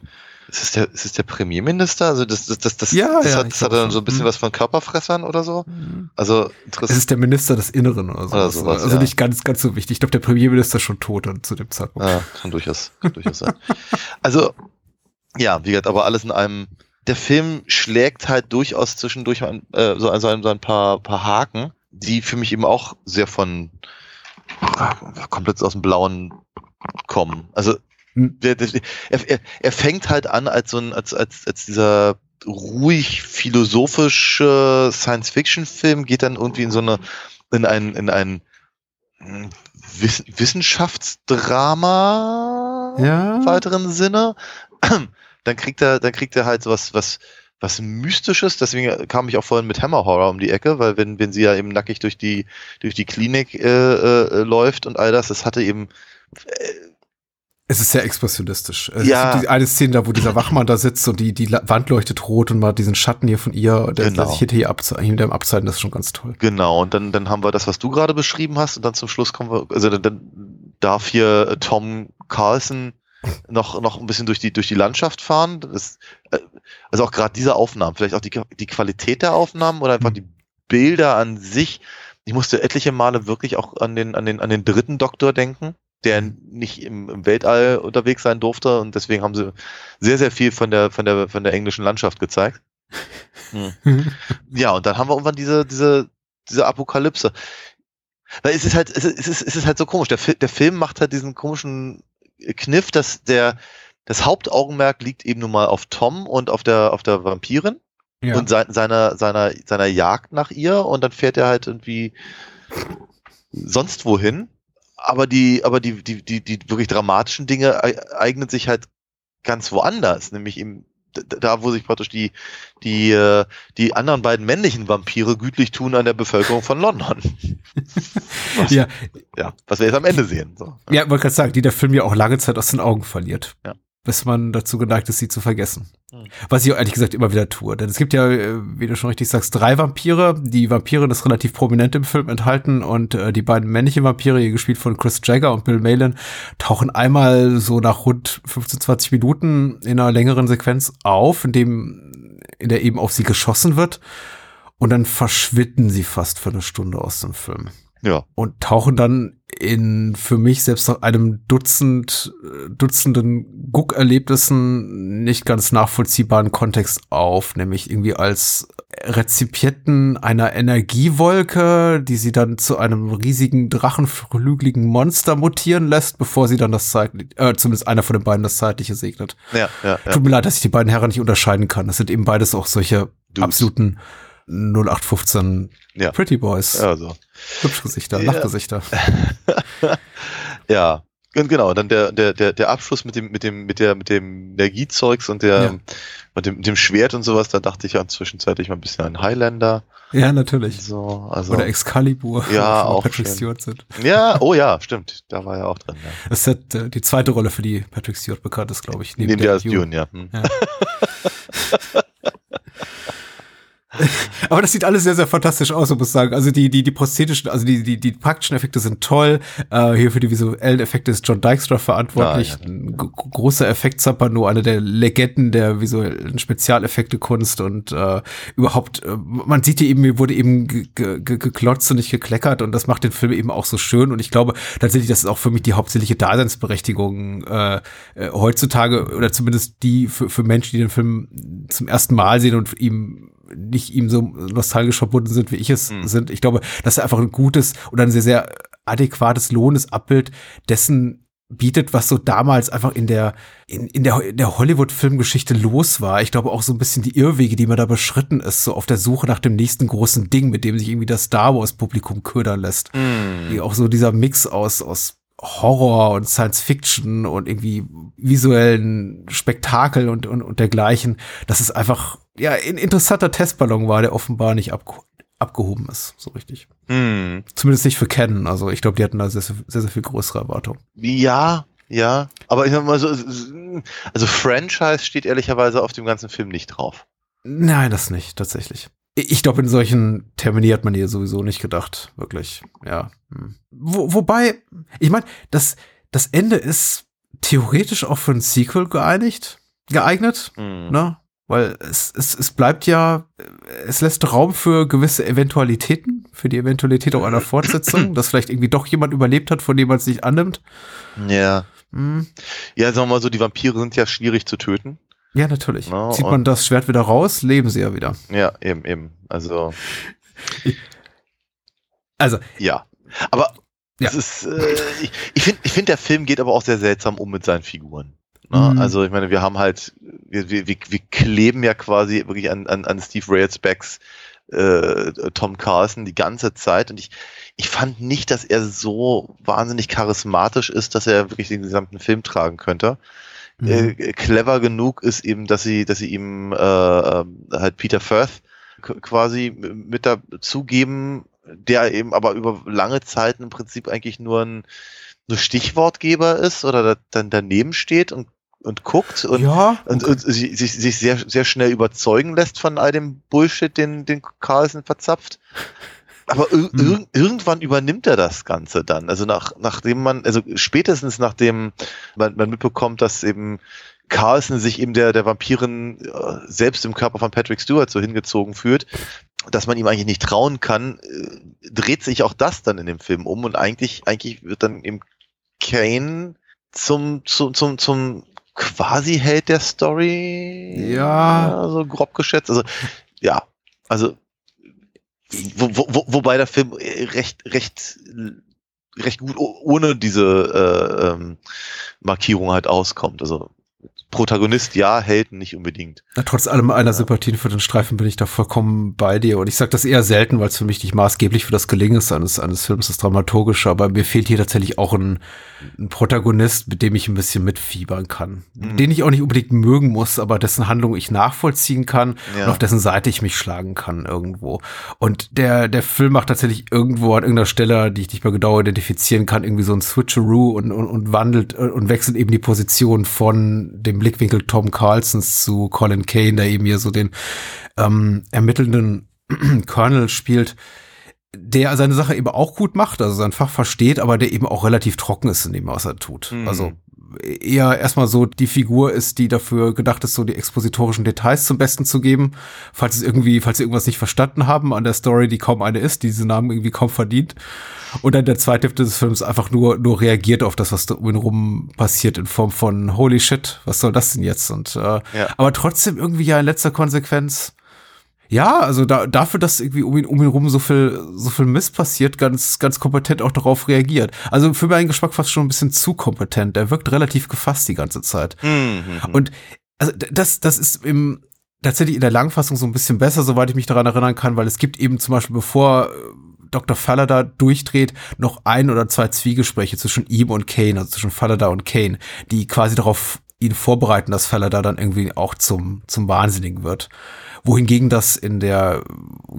S5: ist es der, ist es der Premierminister? Also das, das, das, das,
S4: ja,
S5: das
S4: ja,
S5: hat, das hat dann so ein bisschen mhm. was von Körperfressern oder so. Mhm. Also
S4: Es ist der Minister des Inneren oder, so. oder sowas. Also ja. nicht ganz, ganz so wichtig. Ich glaube, der Premierminister ist schon tot dann zu dem Zeitpunkt.
S5: Ja, kann durchaus, kann durchaus sein. Also, ja, wie gesagt, aber alles in einem. Der Film schlägt halt durchaus zwischendurch ein, äh, so, ein, so ein paar, paar Haken, die für mich eben auch sehr von komplett aus dem Blauen kommen. Also hm. Er, er, er fängt halt an als so ein, als, als, als dieser ruhig philosophische Science-Fiction-Film, geht dann irgendwie in so eine, in ein, in ein hm, Wiss Wissenschaftsdrama
S4: ja.
S5: im weiteren Sinne. (clears throat) Dann kriegt er, dann kriegt er halt sowas, was, was Mystisches, deswegen kam ich auch vorhin mit Hammer Horror um die Ecke, weil wenn, wenn sie ja eben nackig durch die, durch die Klinik äh, äh, läuft und all das, das hatte eben äh,
S4: es ist sehr expressionistisch.
S5: ja.
S4: Es gibt die eine Szene da, wo dieser Wachmann da sitzt und die, die Wand leuchtet rot und mal diesen Schatten hier von ihr, der, genau. sich hier abzeichnet, dem abzeichnet, das ist schon ganz toll.
S5: Genau, und dann, dann haben wir das, was du gerade beschrieben hast, und dann zum Schluss kommen wir, also dann, dann darf hier Tom Carlson noch, noch ein bisschen durch die, durch die Landschaft fahren. Das, äh, also auch gerade diese Aufnahmen, vielleicht auch die, die Qualität der Aufnahmen oder einfach mhm. die Bilder an sich. Ich musste etliche Male wirklich auch an den, an den, an den dritten Doktor denken der nicht im, im, Weltall unterwegs sein durfte und deswegen haben sie sehr, sehr viel von der, von der, von der englischen Landschaft gezeigt. Hm. ja, und dann haben wir irgendwann diese, diese, diese Apokalypse. Weil es ist halt, es ist, es ist halt so komisch. Der, der Film macht halt diesen komischen Kniff, dass der, das Hauptaugenmerk liegt eben nun mal auf Tom und auf der, auf der Vampirin ja. und se seiner, seiner, seiner Jagd nach ihr und dann fährt er halt irgendwie sonst wohin aber die, aber die, die, die, die wirklich dramatischen Dinge eignen sich halt ganz woanders, nämlich im da, wo sich praktisch die, die, äh, die anderen beiden männlichen Vampire gütlich tun an der Bevölkerung von London. (laughs)
S4: Was, ja.
S5: ja, was wir jetzt am Ende sehen. So.
S4: Ja, wollte gerade sagen, die der Film ja auch lange Zeit aus den Augen verliert.
S5: Ja
S4: bis man dazu geneigt ist, sie zu vergessen. Hm. Was ich ehrlich gesagt immer wieder tue. Denn es gibt ja, äh, wie du schon richtig sagst, drei Vampire. Die Vampirin ist relativ prominent im Film enthalten und äh, die beiden männlichen Vampire, hier gespielt von Chris Jagger und Bill Malin, tauchen einmal so nach rund 15, 20 Minuten in einer längeren Sequenz auf, in dem, in der eben auf sie geschossen wird. Und dann verschwinden sie fast für eine Stunde aus dem Film.
S5: Ja.
S4: Und tauchen dann in für mich selbst nach einem Dutzend, Dutzenden Guckerlebnissen nicht ganz nachvollziehbaren Kontext auf, nämlich irgendwie als Rezipienten einer Energiewolke, die sie dann zu einem riesigen drachenflügeligen Monster mutieren lässt, bevor sie dann das zeitliche, äh, zumindest einer von den beiden das zeitliche segnet.
S5: Ja, ja,
S4: ja. Tut mir leid, dass ich die beiden Herren nicht unterscheiden kann. Das sind eben beides auch solche Dudes. absoluten 0815
S5: ja.
S4: Pretty Boys.
S5: Ja,
S4: Hübschgesichter, ja. Lachgesichter. (laughs)
S5: ja, Genau, dann der, der, der, der Abschluss mit dem, mit dem, mit der, mit dem Energiezeugs und der,
S4: Ja.
S5: mit dem, mit dem Schwert und sowas, da dachte ich ja zwischenzeitlich mal ein bisschen an Highlander.
S4: Ja, natürlich.
S5: So, also.
S4: Oder Excalibur,
S5: Ja, (laughs) auch
S4: Patrick
S5: schön.
S4: Stewart sind.
S5: ja, oh ja, stimmt. Da war er auch drin, ja.
S4: Das ist äh, die zweite Rolle, für die Patrick Stewart bekannt ist, glaube ich.
S5: Neben der als Dune, ja. Hm.
S4: Ja. (laughs) (laughs) Aber das sieht alles sehr, sehr fantastisch aus, muss ich sagen. Also die, die, die prosthetischen, also die, die, die praktischen Effekte sind toll. Äh, hier für die visuellen Effekte ist John Dykstra verantwortlich.
S5: Ja.
S4: Ein g- großer Effektzampano, einer der Legenden der visuellen Spezialeffekte-Kunst und äh, überhaupt, äh, man sieht hier eben, hier wurde eben ge- ge- ge- geklotzt und nicht gekleckert und das macht den Film eben auch so schön und ich glaube tatsächlich, das ist auch für mich die hauptsächliche Daseinsberechtigung äh, äh, heutzutage oder zumindest die für, für Menschen, die den Film zum ersten Mal sehen und ihm nicht ihm so nostalgisch verbunden sind, wie ich es
S5: Mhm.
S4: sind. Ich glaube, dass er einfach ein gutes oder ein sehr, sehr adäquates, lohnendes Abbild dessen bietet, was so damals einfach in der, in, in der, in der Hollywood-Filmgeschichte los war. Ich glaube auch so ein bisschen die Irrwege, die man da beschritten ist, so auf der Suche nach dem nächsten großen Ding, mit dem sich irgendwie das Star Wars-Publikum ködern lässt. Wie auch so dieser Mix aus, aus Horror und Science Fiction und irgendwie visuellen Spektakel und, und, und dergleichen, dass es einfach, ja, ein interessanter Testballon war, der offenbar nicht abge abgehoben ist, so richtig.
S5: Hm.
S4: Zumindest nicht für Canon. Also ich glaube, die hatten da sehr, sehr, sehr viel größere Erwartungen.
S5: Ja, ja. Aber ich sag mal so, also Franchise steht ehrlicherweise auf dem ganzen Film nicht drauf.
S4: Nein, das nicht, tatsächlich. Ich ich glaube, in solchen Termini hat man hier sowieso nicht gedacht, wirklich. Ja. Hm. Wo, wobei, ich meine, das, das Ende ist theoretisch auch für ein Sequel geeinigt, geeignet,
S5: Hm.
S4: ne? Weil es, es, es bleibt ja, es lässt Raum für gewisse Eventualitäten, für die Eventualität auch einer Fortsetzung, (clears throat) dass vielleicht irgendwie doch jemand überlebt hat, von dem man es nicht annimmt.
S5: Ja.
S4: Hm.
S5: Ja, sagen wir mal so, die Vampire sind ja schwierig zu töten.
S4: Ja, natürlich.
S5: No,
S4: Zieht
S5: und-
S4: man das Schwert wieder raus, leben sie ja wieder.
S5: Ja, eben, eben. Also,
S4: Also,
S5: ja. Aber
S4: Ja.
S5: es ist, äh, ich, ich finde, ich find, der Film geht aber auch sehr seltsam um mit seinen Figuren. Ne?
S4: Mhm.
S5: Also, ich meine, wir haben halt, wir, wir, wir kleben ja quasi wirklich an, an, an Steve Railsbacks äh, Tom Carlson die ganze Zeit und ich, ich fand nicht, dass er so wahnsinnig charismatisch ist, dass er wirklich den gesamten Film tragen könnte.
S4: mhm.
S5: äh, clever genug ist eben, dass sie, dass sie ihm äh, halt Peter Firth quasi mit dazugeben, der eben aber über lange Zeit im Prinzip eigentlich nur ein nur Stichwortgeber ist oder da, dann daneben steht und, und guckt und,
S4: ja,
S5: und, und sich, sich, sich sehr, sehr schnell überzeugen lässt von all dem Bullshit, den, den Carlson verzapft. Aber ir
S4: Hm.
S5: ir irgendwann übernimmt er das Ganze dann. Also nach, nachdem man, also spätestens nachdem man, man mitbekommt, dass eben Carlson sich eben der, der Vampiren äh, selbst im Körper von Patrick Stewart so hingezogen fühlt, dass man ihm eigentlich nicht trauen kann, äh, dreht sich auch das dann in dem Film um und eigentlich, eigentlich wird dann eben Kane zum, zum, zum, zum quasi Held der Story.
S4: Ja.
S5: So grob geschätzt. Also, ja, also, wo, wo, wo, wobei der Film recht, recht, recht gut ohne diese äh, ähm, Markierung halt auskommt. Also, Protagonist ja, Helden nicht unbedingt.
S4: Na, trotz allem einer
S5: Ja.
S4: Sympathien für den Streifen bin ich da vollkommen bei dir. Und ich sage das eher selten, weil es für mich nicht maßgeblich für das Gelingen ist eines, eines Films, das Dramaturgische. Aber mir fehlt hier tatsächlich auch ein, ein Protagonist, mit dem ich ein bisschen mitfiebern kann.
S5: Mhm.
S4: Den ich auch nicht unbedingt mögen muss, aber dessen Handlung ich nachvollziehen kann
S5: Ja.
S4: und auf dessen Seite ich mich schlagen kann irgendwo. Und der, der Film macht tatsächlich irgendwo an irgendeiner Stelle, die ich nicht mehr genau identifizieren kann, irgendwie so ein Switcheroo und, und, und wandelt äh, und wechselt eben die Position von dem Blickwinkel Tom Carlsons zu Colin Kane, der eben hier so den ähm, ermittelnden (clears throat) Colonel spielt, der seine Sache eben auch gut macht, also sein Fach versteht, aber der eben auch relativ trocken ist in dem, was er tut.
S5: Mhm.
S4: Also eher erstmal so die Figur ist, die dafür gedacht ist, so die expositorischen Details zum Besten zu geben, falls es irgendwie, falls sie irgendwas nicht verstanden haben an der Story, die kaum eine ist, die diesen Namen irgendwie kaum verdient. Und dann der zweite Hälfte des Films einfach nur, nur reagiert auf das, was da um ihn rum passiert, in Form von Holy shit, was soll das denn jetzt? Und äh,
S5: Ja.
S4: aber trotzdem irgendwie ja in letzter Konsequenz ja, also da, dafür, dass irgendwie um ihn, um ihn rum so viel, so viel Mist passiert, ganz, ganz kompetent auch darauf reagiert. Also für meinen Geschmack fast schon ein bisschen zu kompetent. Der wirkt relativ gefasst die ganze Zeit.
S5: Mhm.
S4: Und also das, das ist im, tatsächlich in der Langfassung so ein bisschen besser, soweit ich mich daran erinnern kann, weil es gibt eben zum Beispiel, bevor äh, Dr. Fallada durchdreht, noch ein oder zwei Zwiegespräche zwischen ihm und Kane, also zwischen Fallada und Kane, die quasi darauf ihn vorbereiten, dass Fallada dann irgendwie auch zum, zum Wahnsinnigen wird. Wohingegen das in der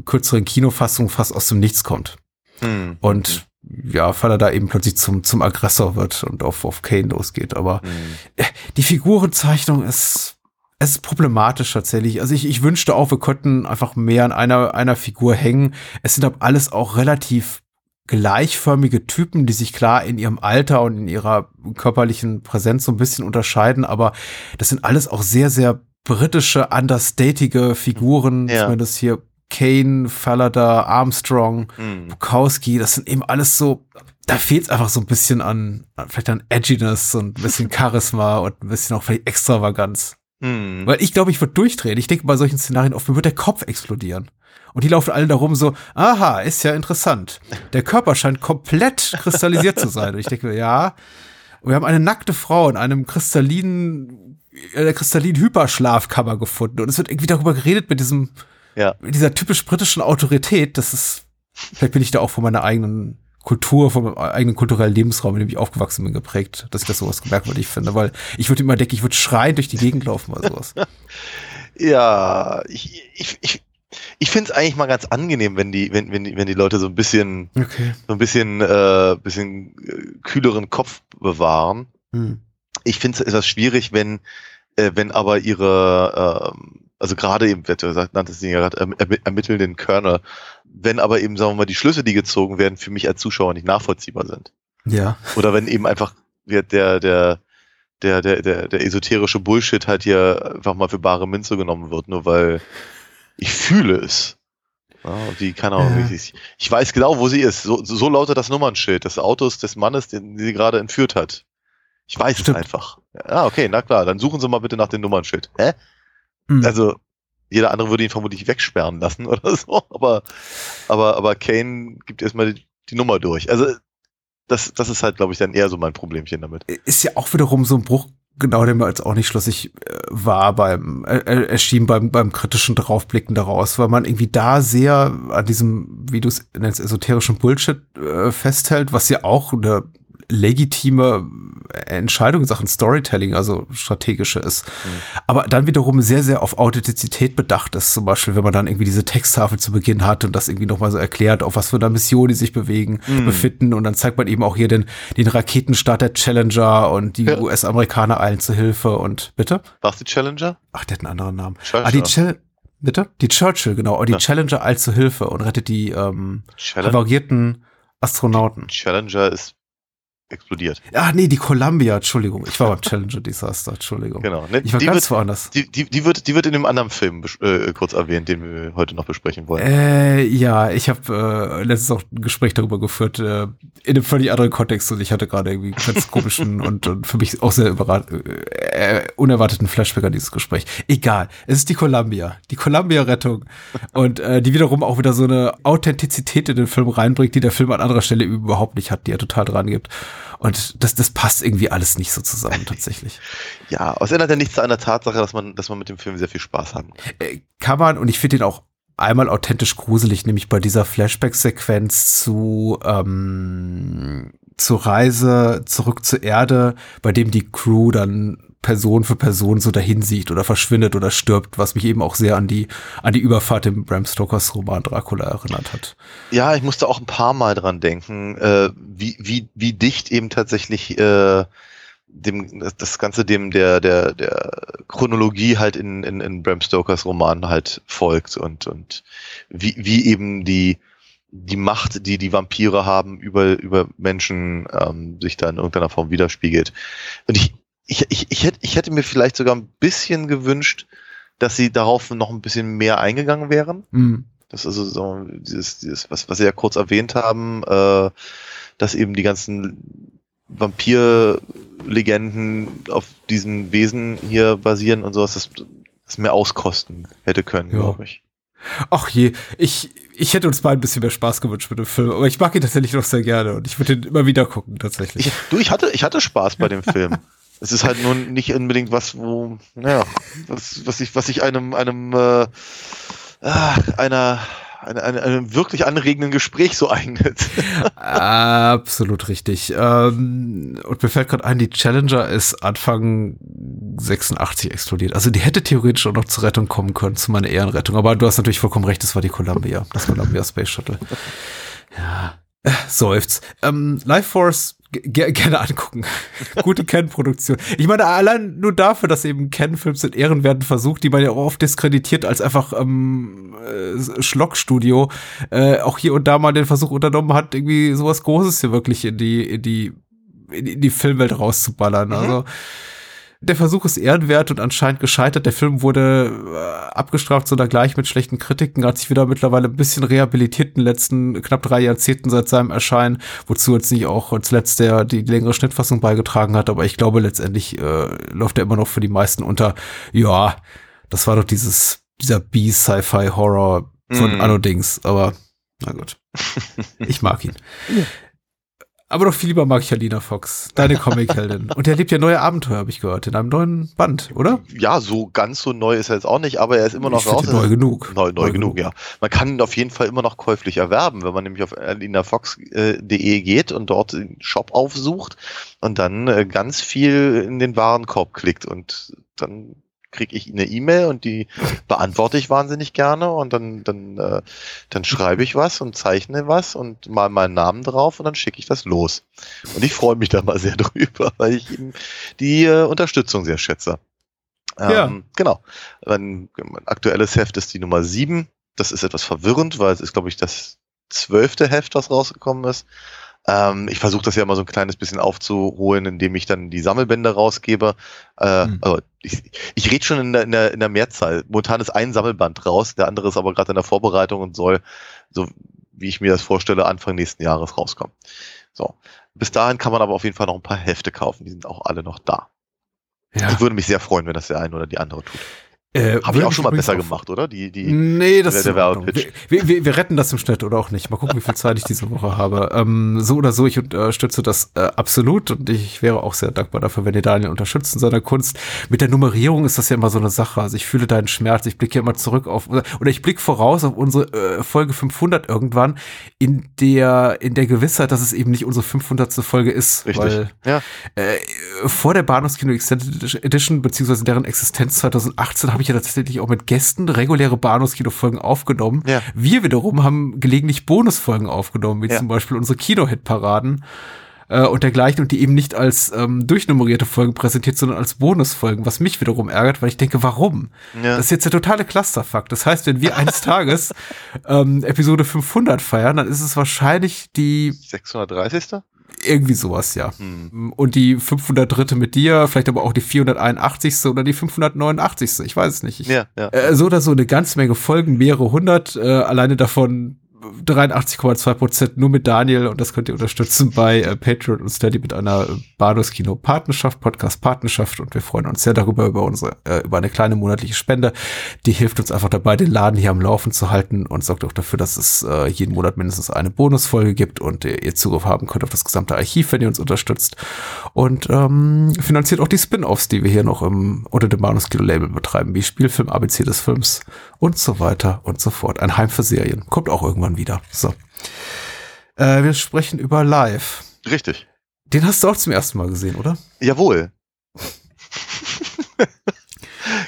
S4: kürzeren Kinofassung fast aus dem Nichts kommt.
S5: Hm.
S4: Und ja, Fallada eben plötzlich zum, zum Aggressor wird und auf, auf Kane losgeht. Aber
S5: Hm.
S4: äh, die Figurenzeichnung ist, es ist problematisch tatsächlich. Also ich, ich wünschte auch, wir könnten einfach mehr an einer, einer Figur hängen. Es sind aber alles auch relativ gleichförmige Typen, die sich klar in ihrem Alter und in ihrer körperlichen Präsenz so ein bisschen unterscheiden, aber das sind alles auch sehr, sehr britische, understatige Figuren,
S5: Ja.
S4: zumindest hier Kane, Fallada, Armstrong,
S5: Hm.
S4: Bukowski, das sind eben alles so, da fehlt es einfach so ein bisschen an, vielleicht an Edginess und ein bisschen Charisma und ein bisschen auch vielleicht Extravaganz.
S5: Hm.
S4: Weil ich glaube, ich würde durchdrehen. Ich denke bei solchen Szenarien oft, mir wird der Kopf explodieren. Und die laufen alle darum so, aha, ist ja interessant. Der Körper scheint komplett kristallisiert zu sein. Und ich denke, ja. Und wir haben eine nackte Frau in einem kristallinen, in einer kristallinen Hyperschlafkammer gefunden. Und es wird irgendwie darüber geredet mit diesem,
S5: Ja.
S4: mit dieser typisch britischen Autorität. Das ist, vielleicht bin ich da auch von meiner eigenen Kultur, von meinem eigenen kulturellen Lebensraum, in dem ich aufgewachsen bin, geprägt, dass ich das sowas merkwürdig finde. Weil ich würde immer denken, ich würde schreiend durch die Gegend laufen oder sowas. (laughs)
S5: Ja, ich, ich, ich, ich finde es eigentlich mal ganz angenehm, wenn die, wenn, wenn die, wenn die Leute so ein bisschen,
S4: Okay.
S5: so ein bisschen, äh, bisschen äh, kühleren Kopf bewahren.
S4: Hm.
S5: Ich finde es etwas schwierig, wenn, äh, wenn aber ihre, ähm, also gerade eben, wird gesagt, nanntest du ja gerade, erm- erm- ermittelnden Körner, wenn aber eben, sagen wir mal, die Schlüsse, die gezogen werden, für mich als Zuschauer nicht nachvollziehbar sind.
S4: Ja.
S5: Oder wenn eben einfach der, der, der, der, der, der, esoterische Bullshit halt hier einfach mal für bare Münze genommen wird, nur weil ich fühle es. Ja, die, keine Ahnung,
S4: Ja.
S5: ich, ich weiß genau, wo sie ist. So, so lautet das Nummernschild des Autos des Mannes, den sie gerade entführt hat. Ich weiß
S4: Stimmt.
S5: es einfach. Ja, okay, na klar, dann suchen Sie mal bitte nach dem Nummernschild. Hä?
S4: Hm.
S5: Also, jeder andere würde ihn vermutlich wegsperren lassen (laughs) oder so, aber, aber, aber Kane gibt erstmal die, die Nummer durch. Also, das, das ist halt, glaube ich, dann eher so mein Problemchen damit.
S4: ist ja auch wiederum so ein Bruch, genau der mir als auch nicht schlüssig äh, war beim, äh, äh, erschien beim, beim kritischen Draufblicken daraus, weil man irgendwie da sehr an diesem, wie du es nennst, esoterischen Bullshit äh, festhält, was ja auch eine legitime Entscheidung in Sachen Storytelling, also strategische ist. Aber dann wiederum sehr, sehr auf Authentizität bedacht ist. Zum Beispiel, wenn man dann irgendwie diese Texttafel zu Beginn hat und das irgendwie nochmal so erklärt, auf was für einer Mission die sich bewegen, befinden. Und dann zeigt man eben auch hier den, den Raketenstart der Challenger und die
S5: Ja.
S4: US-Amerikaner eilen zu Hilfe und bitte?
S5: War's die Challenger?
S4: Ach, der hat einen anderen Namen.
S5: Churchill.
S4: Ah, die Chal Bitte? Die Churchill, genau. Und die
S5: Ja.
S4: Challenger eilt zu Hilfe und rettet die ähm,
S5: Challenger,
S4: Astronauten.
S5: Challenger ist explodiert.
S4: Ah, nee, die Columbia, Entschuldigung. Ich war beim (laughs) Challenger Desaster, Entschuldigung.
S5: Genau. Ne,
S4: Ich war
S5: die,
S4: ganz
S5: wird,
S4: woanders.
S5: die, die, die, wird, die wird in einem anderen Film äh, kurz erwähnt, den wir heute noch besprechen wollen.
S4: Äh, ja, ich habe äh, letztens auch ein Gespräch darüber geführt, äh, in einem völlig anderen Kontext und ich hatte gerade irgendwie einen ganz komischen (laughs) und, und für mich auch sehr äh, unerwarteten Flashback an dieses Gespräch. Egal, es ist die Columbia, die Columbia-Rettung und äh, die wiederum auch wieder so eine Authentizität in den Film reinbringt, die der Film an anderer Stelle überhaupt nicht hat, die er total dran gibt. Und das, das passt irgendwie alles nicht so zusammen tatsächlich. (laughs)
S5: Ja, es ändert ja nichts an der Tatsache, dass man, dass man mit dem Film sehr viel Spaß haben kann.
S4: äh, kann man, und ich finde ihn auch einmal authentisch gruselig, nämlich bei dieser Flashback-Sequenz zu ähm, zur Reise zurück zur Erde, bei dem die Crew dann Person für Person so dahin sieht oder verschwindet oder stirbt, was mich eben auch sehr an die an die Überfahrt im Bram Stokers Roman Dracula erinnert hat.
S5: Ja, ich musste auch ein paar Mal dran denken, äh, wie, wie, wie dicht eben tatsächlich äh, dem, das, Ganze dem der, der, der Chronologie halt in, in, in Bram Stokers Roman halt folgt und, und wie, wie eben die, die Macht, die die Vampire haben über, über Menschen, ähm, sich da in irgendeiner Form widerspiegelt. Und ich, ich, ich, ich, hätte, ich hätte mir vielleicht sogar ein bisschen gewünscht, dass sie darauf noch ein bisschen mehr eingegangen wären.
S4: Hm.
S5: Das ist also so dieses, dieses was, was Sie ja kurz erwähnt haben, äh, dass eben die ganzen Vampir-Legenden auf diesen Wesen hier basieren und sowas, das, das mehr auskosten hätte können,
S4: Ja.
S5: glaube ich.
S4: Ach je, ich, ich hätte uns mal ein bisschen mehr Spaß gewünscht mit dem Film, aber ich mag ihn tatsächlich noch sehr gerne und ich würde ihn immer wieder gucken, tatsächlich.
S5: Ich, du, ich hatte, ich hatte Spaß bei dem (laughs) Film. Es ist halt nur nicht unbedingt was, wo, naja, was, was ich, was ich einem, einem, äh, ah, einer, einem, einem, wirklich anregenden Gespräch so (laughs) eignet.
S4: Absolut richtig. Ähm, und mir fällt gerade ein, die Challenger ist Anfang 86 explodiert. Also die hätte theoretisch auch noch zur Rettung kommen können, zu meiner Ehrenrettung. Aber du hast natürlich vollkommen recht, das war die Columbia, das Columbia Space Shuttle. Ja, äh, seufzt. Ähm, Life Force Ge gerne angucken. (laughs) Gute Ken-Produktion. Ich meine, allein nur dafür, dass eben Ken-Films in Ehren werden versucht, die man ja auch oft diskreditiert als einfach ähm, äh, Schlockstudio, äh, auch hier und da mal den Versuch unternommen hat, irgendwie sowas Großes hier wirklich in die, in die, in die Filmwelt rauszuballern. Mhm. Also der Versuch ist ehrenwert und anscheinend gescheitert. Der Film wurde äh, abgestraft, so da gleich mit schlechten Kritiken, hat sich wieder mittlerweile ein bisschen rehabilitiert in den letzten knapp drei Jahrzehnten seit seinem Erscheinen, wozu jetzt nicht auch zuletzt der die längere Schnittfassung beigetragen hat, aber ich glaube letztendlich äh, läuft er immer noch für die meisten unter, ja, das war doch dieses, dieser B-Sci-Fi-Horror von mm. Anno Dings, aber na gut. (laughs) Ich mag ihn. Aber doch viel lieber mag ich ja Lina Fox, deine Comic-Heldin. (laughs) Und er lebt ja neue Abenteuer, habe ich gehört, in einem neuen Band, oder?
S5: Ja, so ganz so neu ist er jetzt auch nicht, aber er ist immer noch
S4: ich raus. Neu genug.
S5: Neu, neu, neu genug, genug, ja. Man kann ihn auf jeden Fall immer noch käuflich erwerben, wenn man nämlich auf linafox.de geht und dort den Shop aufsucht und dann äh, ganz viel in den Warenkorb klickt und dann kriege ich eine E-Mail und die beantworte ich wahnsinnig gerne und dann, dann, äh, dann schreibe ich was und zeichne was und mal meinen Namen drauf und dann schicke ich das los. Und ich freue mich da mal sehr (laughs) drüber, weil ich eben die äh, Unterstützung sehr schätze. Ähm, ja. Genau. Mein, mein aktuelles Heft ist die Nummer sieben. Das ist etwas verwirrend, weil es ist, glaube ich, das zwölfte Heft, das rausgekommen ist. Ähm, ich versuche das ja immer so ein kleines bisschen aufzuholen, indem ich dann die Sammelbände rausgebe. Äh, mhm. also ich, ich rede schon in der, in, der, in der Mehrzahl. Momentan ist ein Sammelband raus, der andere ist aber gerade in der Vorbereitung und soll, so wie ich mir das vorstelle, Anfang nächsten Jahres rauskommen. So. Bis dahin kann man aber auf jeden Fall noch ein paar Hefte kaufen. Die sind auch alle noch da. Ja. Ich würde mich sehr freuen, wenn das der eine oder die andere tut. Äh, Habe ich auch schon mal besser gemacht, oder? Die, die,
S4: nee, das der, der wir, wir, wir, retten das im Schnitt oder auch nicht. Mal gucken, wie viel Zeit ich diese Woche habe. Ähm, so oder so, ich unterstütze das äh, absolut und ich wäre auch sehr dankbar dafür, wenn ihr Daniel unterstützt in seiner Kunst. Mit der Nummerierung ist das ja immer so eine Sache. Also ich fühle deinen Schmerz. Ich blicke ja immer zurück auf, oder, oder ich blicke voraus auf unsere äh, Folge 500 irgendwann in der, in der Gewissheit, dass es eben nicht unsere 500. Folge ist.
S5: Richtig. Weil,
S4: ja. Äh, vor der Bahnhofskino Extended Edition, beziehungsweise deren Existenz 2018, habe ich ja tatsächlich auch mit Gästen reguläre Bahnhofskino-Folgen aufgenommen. Ja. Wir wiederum haben gelegentlich Bonusfolgen aufgenommen, wie ja. zum Beispiel unsere Kino-Hit-Paraden äh, und dergleichen und die eben nicht als ähm, durchnummerierte Folgen präsentiert, sondern als Bonusfolgen, was mich wiederum ärgert, weil ich denke, warum? Ja. Das ist jetzt der totale Clusterfuck. Das heißt, wenn wir eines Tages (laughs) ähm, Episode 500 feiern, dann ist es wahrscheinlich die
S5: 630.
S4: Irgendwie sowas, ja. Hm. Und die 503. mit dir, vielleicht aber auch die 481. oder die 589. Ich weiß es nicht. Ich,
S5: ja, ja.
S4: Äh, so oder so eine ganze Menge Folgen, mehrere hundert, äh, alleine davon 83,2 Prozent nur mit Daniel und das könnt ihr unterstützen bei äh, Patreon und Steady mit einer Bahnhofskino Partnerschaft, Podcast Partnerschaft und wir freuen uns sehr darüber über unsere äh, über eine kleine monatliche Spende. Die hilft uns einfach dabei, den Laden hier am Laufen zu halten und sorgt auch dafür, dass es äh, jeden Monat mindestens eine Bonusfolge gibt und äh, ihr Zugriff haben könnt auf das gesamte Archiv, wenn ihr uns unterstützt und ähm, finanziert auch die Spin-offs, die wir hier noch im unter dem Bahnhofskino Label betreiben, wie Spielfilm ABC des Films und so weiter und so fort. Ein Heim für Serien kommt auch irgendwann wieder. So. Äh, wir sprechen über Live.
S5: Richtig.
S4: Den hast du auch zum ersten Mal gesehen, oder?
S5: Jawohl. (laughs)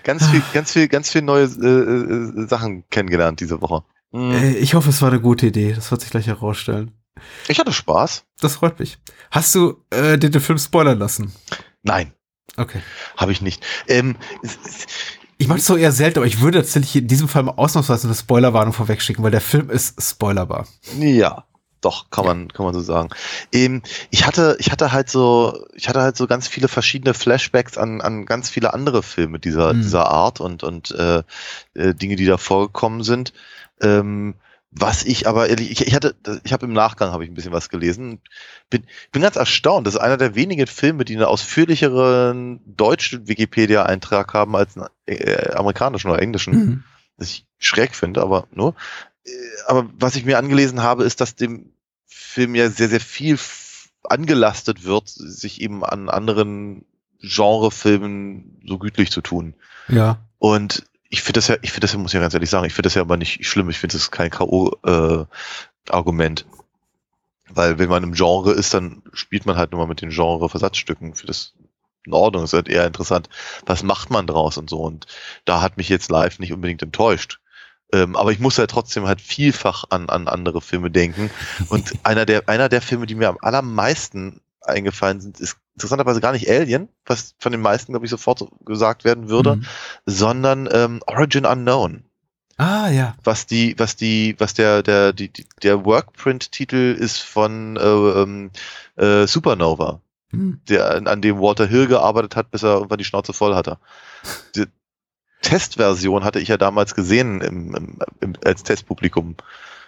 S5: ganz viel, ganz viel, ganz viel neue äh, äh, Sachen kennengelernt diese Woche.
S4: Mhm. Äh, ich hoffe, es war eine gute Idee. Das wird sich gleich herausstellen.
S5: Ich hatte Spaß.
S4: Das freut mich. Hast du äh, dir den Film spoilern lassen?
S5: Nein.
S4: Okay.
S5: Habe ich nicht. Ähm,
S4: ich mache es so eher selten, aber ich würde tatsächlich in diesem Fall mal ausnahmsweise eine Spoilerwarnung vorwegschicken, weil der Film ist spoilerbar.
S5: Ja, doch, kann man, kann man so sagen. Ähm, ich hatte, ich hatte halt so, ich hatte halt so ganz viele verschiedene Flashbacks an, an ganz viele andere Filme dieser, mhm. dieser Art und, und äh, äh, Dinge, die da vorgekommen sind. Ähm, was ich aber ehrlich, ich, ich hatte, ich habe im Nachgang habe ich ein bisschen was gelesen. Bin, bin ganz erstaunt. Das ist einer der wenigen Filme, die einen ausführlicheren deutschen Wikipedia-Eintrag haben als einen äh, amerikanischen oder englischen. Mhm. Was ich schräg finde, aber nur. Äh, aber was ich mir angelesen habe, ist, dass dem Film ja sehr, sehr viel angelastet wird, sich eben an anderen Genrefilmen so gütlich zu tun.
S4: Ja.
S5: Und ich finde das ja, ich finde das ja, muss ich ja ganz ehrlich sagen, ich finde das ja aber nicht schlimm. Ich finde das kein K.O.-Argument. Weil wenn man im Genre ist, dann spielt man halt nur mal mit den Genre-Versatzstücken. Für das in Ordnung. ist halt eher interessant, was macht man draus und so. Und da hat mich jetzt live nicht unbedingt enttäuscht. Ähm, aber ich muss ja trotzdem halt vielfach an, an andere Filme denken. Und (laughs) einer der, einer der Filme, die mir am allermeisten eingefallen sind, ist interessanterweise gar nicht Alien, was von den meisten, glaube ich, sofort gesagt werden würde,
S4: Mhm.
S5: sondern ähm, Origin Unknown.
S4: Ah, ja.
S5: Was die, was die, was der, der, die, die, der Workprint-Titel ist von äh, ähm, äh, Supernova,
S4: Hm.
S5: der, an, an dem Walter Hill gearbeitet hat, bis er irgendwann die Schnauze voll hatte. Die Testversion hatte ich ja damals gesehen im, im, im, als Testpublikum.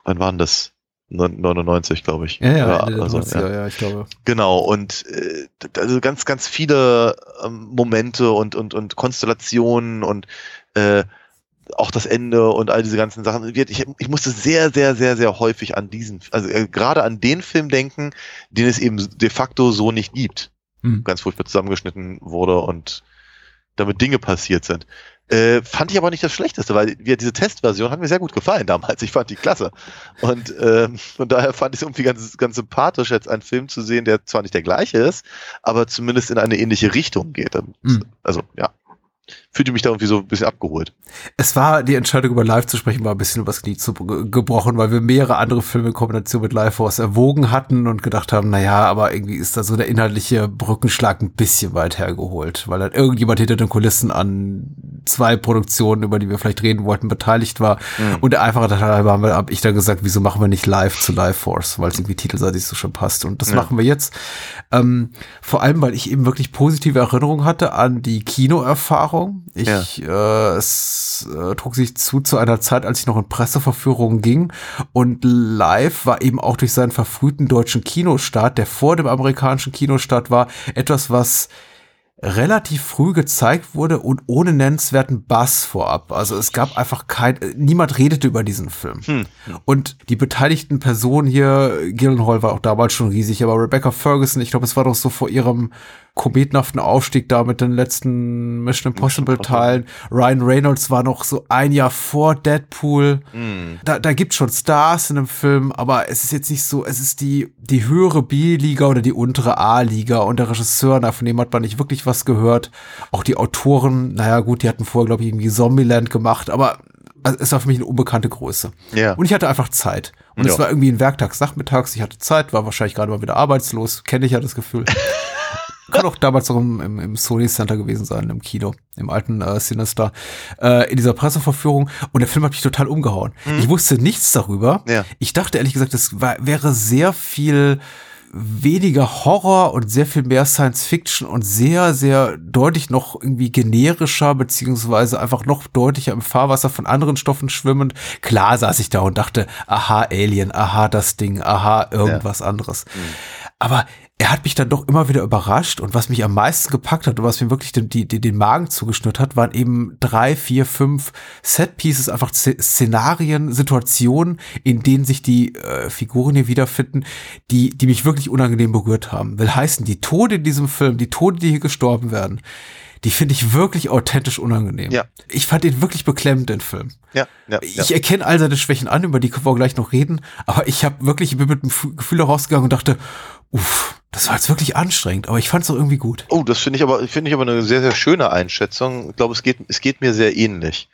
S5: Wann waren das? 99, glaube ich.
S4: Ja, ja, Ende der
S5: also,
S4: 90er, ja. ich glaube.
S5: Genau, und äh, also ganz, ganz viele ähm, Momente und, und, und Konstellationen und äh, auch das Ende und all diese ganzen Sachen. Ich, ich musste sehr, sehr, sehr, sehr häufig an diesen, also äh, gerade an den Film denken, den es eben de facto so nicht gibt.
S4: Hm.
S5: Ganz furchtbar zusammengeschnitten wurde und damit Dinge passiert sind. Äh, fand ich aber nicht das Schlechteste, weil wir, diese Testversion hat mir sehr gut gefallen damals. Ich fand die klasse. Und ähm, von daher fand ich es irgendwie ganz, ganz sympathisch, jetzt einen Film zu sehen, der zwar nicht der gleiche ist, aber zumindest in eine ähnliche Richtung geht.
S4: Hm.
S5: Also, ja. Fühlte mich da irgendwie so ein bisschen abgeholt.
S4: Es war, die Entscheidung über Live zu sprechen, war ein bisschen übers Knie zu, ge- gebrochen, weil wir mehrere andere Filme in Kombination mit Live Force erwogen hatten und gedacht haben, na ja, aber irgendwie ist da so der inhaltliche Brückenschlag ein bisschen weit hergeholt, weil dann irgendjemand hinter den Kulissen an zwei Produktionen, über die wir vielleicht reden wollten, beteiligt war.
S5: Mhm.
S4: Und der einfache Teil wir, hab ich dann gesagt, wieso machen wir nicht Live zu Live Force, weil es irgendwie titelseitig so schön passt. Und das
S5: Ja.
S4: machen wir jetzt. Ähm, vor allem, weil ich eben wirklich positive Erinnerungen hatte an die Kinoerfahrung. Ich, äh, es äh, trug sich zu zu einer Zeit, als ich noch in Presseverführungen ging. Und live war eben auch durch seinen verfrühten deutschen Kinostart, der vor dem amerikanischen Kinostart war, etwas, was relativ früh gezeigt wurde und ohne nennenswerten Bass vorab. Also es gab einfach kein, niemand redete über diesen Film.
S5: Hm.
S4: Und die beteiligten Personen hier, Gyllenhaal war auch damals schon riesig, aber Rebecca Ferguson, ich glaube, es war doch so vor ihrem kometenhaften Aufstieg da mit den letzten Mission Impossible Teilen. Ryan Reynolds war noch so ein Jahr vor Deadpool.
S5: Hm.
S4: Da, da gibt schon Stars in dem Film, aber es ist jetzt nicht so, es ist die, die höhere B-Liga oder die untere A-Liga und der Regisseur, na, von dem hat man nicht wirklich was gehört. Auch die Autoren, naja gut, die hatten vorher, glaube ich, irgendwie Zombieland gemacht, aber also, es war für mich eine unbekannte Größe.
S5: Ja.
S4: Und ich hatte einfach Zeit. Und
S5: Ja.
S4: es war irgendwie ein Werktags, nachmittags, ich hatte Zeit, war wahrscheinlich gerade mal wieder arbeitslos, kenne ich ja das Gefühl. (laughs) Kann auch damals noch im, im, im Sony Center gewesen sein, im Kino, im alten äh, Sinister, äh, in dieser Presseverführung. Und der Film hat mich total umgehauen. Ich wusste nichts darüber.
S5: Ja.
S4: Ich dachte ehrlich gesagt, es war, wäre sehr viel weniger Horror und sehr viel mehr Science Fiction und sehr, sehr deutlich noch irgendwie generischer, beziehungsweise einfach noch deutlicher im Fahrwasser von anderen Stoffen schwimmend. Klar saß ich da und dachte, aha, Alien, aha, das Ding, aha, irgendwas anderes. Aber er hat mich dann doch immer wieder überrascht und was mich am meisten gepackt hat und was mir wirklich den, die, den Magen zugeschnürt hat, waren eben drei, vier, fünf Set-Pieces, einfach Sz- Szenarien, Situationen, in denen sich die äh, Figuren hier wiederfinden, die, die mich wirklich unangenehm berührt haben. Will heißen, die Tode in diesem Film, die Tode, die hier gestorben werden, die finde ich wirklich authentisch unangenehm.
S5: Ja.
S4: Ich fand ihn wirklich beklemmend, den Film.
S5: Ja, ja, ja.
S4: Ich erkenne all seine Schwächen an, über die können wir gleich noch reden, aber ich habe wirklich ich bin mit dem Gefühl rausgegangen und dachte, uff, das war jetzt wirklich anstrengend, aber ich fand es auch irgendwie gut.
S5: Oh, das finde ich aber, finde ich aber eine sehr, sehr schöne Einschätzung. Ich glaube, es geht, es geht mir sehr ähnlich.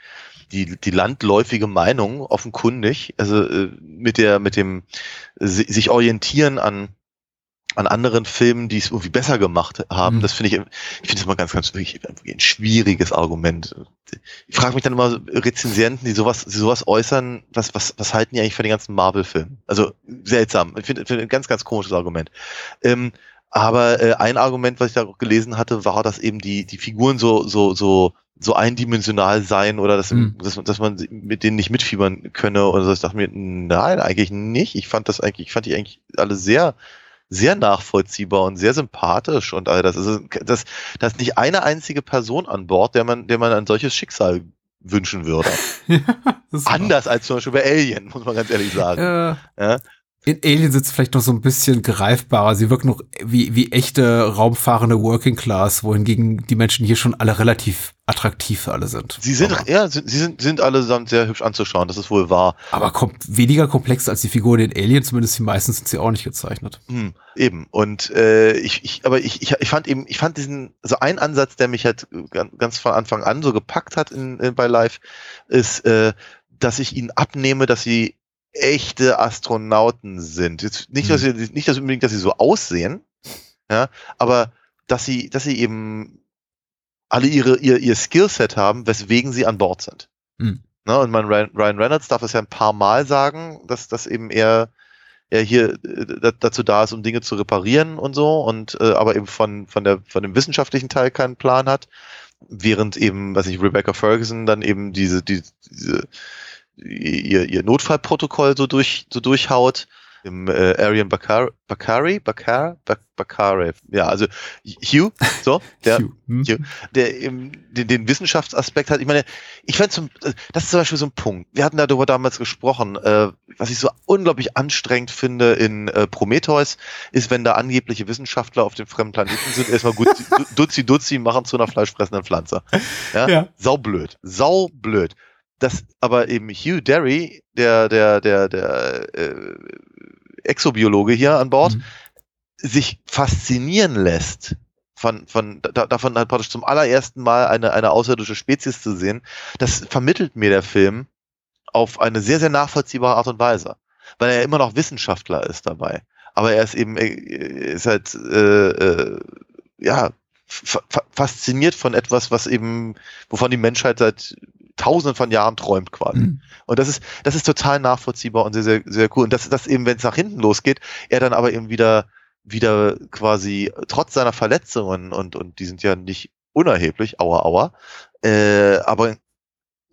S5: Die, die landläufige Meinung, offenkundig, also äh, mit der, mit dem si- sich orientieren an, an anderen Filmen, die es irgendwie besser gemacht haben,
S4: Mhm.
S5: das finde ich, ich finde das mal ganz, ganz wirklich ein schwieriges Argument. Ich frage mich dann immer Rezensienten, die sowas, die sowas äußern, was, was, was halten die eigentlich von den ganzen Marvel-Filmen? Also seltsam. Ich finde, finde ein ganz, ganz komisches Argument. Ähm, aber äh, ein Argument, was ich da gelesen hatte, war, dass eben die, die Figuren so, so, so, so eindimensional seien oder dass,
S4: Mhm.
S5: dass, dass man mit denen nicht mitfiebern könne. Und so. ich dachte mir, nein, eigentlich nicht. Ich fand das eigentlich, ich fand die eigentlich alle sehr, sehr nachvollziehbar und sehr sympathisch und all das. Also, das, da ist nicht eine einzige Person an Bord, der man, der man ein solches Schicksal wünschen würde. (laughs)
S4: Das war-
S5: Anders als zum Beispiel bei Alien, muss man ganz ehrlich sagen.
S4: Äh,
S5: Ja?
S4: In Alien es vielleicht noch so ein bisschen greifbarer. Sie wirken noch wie, wie echte raumfahrende Working Class, wohingegen die Menschen hier schon alle relativ attraktiv alle sind.
S5: Sie sind,
S4: aber,
S5: ja, sie sind, sind allesamt sehr hübsch anzuschauen, das ist wohl wahr.
S4: Aber kom weniger komplex als die Figuren in Alien, zumindest die meisten sind sie auch nicht gezeichnet.
S5: Hm, eben. Und äh, ich, ich, aber ich, ich, ich fand eben, ich fand diesen, so ein Ansatz, der mich halt ganz von Anfang an so gepackt hat in, in bei Live, ist, äh, dass ich ihnen abnehme, dass sie echte Astronauten sind. Jetzt nicht, dass sie, nicht dass unbedingt, dass sie so aussehen, ja, aber dass sie, dass sie eben alle ihre, ihr, ihr Skillset haben, weswegen sie an Bord sind.
S4: Hm.
S5: Ne, und mein Ryan, Ryan Reynolds darf es ja ein paar Mal sagen, dass, dass eben er, er hier äh, dazu da ist, um Dinge zu reparieren und so, und äh, aber eben von, von, der, von dem wissenschaftlichen Teil keinen Plan hat. Während eben, was ich, Rebecca Ferguson dann eben diese, die, diese ihr, ihr Notfallprotokoll so durch so durchhaut im äh, Arian Bakari, Bakari, Bakar, Bakare, ja, also Hugh, so, der,
S4: Hugh, hm?
S5: Hugh, der eben den, den Wissenschaftsaspekt hat. Ich meine, ich fand zum, das ist zum Beispiel so ein Punkt. Wir hatten darüber damals gesprochen, äh, was ich so unglaublich anstrengend finde in äh, Prometheus, ist, wenn da angebliche Wissenschaftler auf dem fremden Planeten sind, erstmal gut (laughs) Dutzi Dutzi machen zu einer fleischfressenden Pflanze. Ja?
S4: Ja.
S5: Saublöd, saublöd dass aber eben Hugh Derry, der, der, der, der äh, Exobiologe hier an Bord,
S4: Mhm.
S5: sich faszinieren lässt von, von da, davon halt praktisch zum allerersten Mal eine, eine außerirdische Spezies zu sehen, das vermittelt mir der Film auf eine sehr, sehr nachvollziehbare Art und Weise. Weil er immer noch Wissenschaftler ist dabei. Aber er ist eben, er ist halt, äh, äh, ja, fa fasziniert von etwas, was eben, wovon die Menschheit seit tausenden von Jahren träumt quasi.
S4: Mhm.
S5: Und das ist, das ist total nachvollziehbar und sehr, sehr, sehr cool. Und das, das eben, wenn es nach hinten losgeht, er dann aber eben wieder, wieder quasi trotz seiner Verletzungen und, und die sind ja nicht unerheblich, aua, aua, äh, aber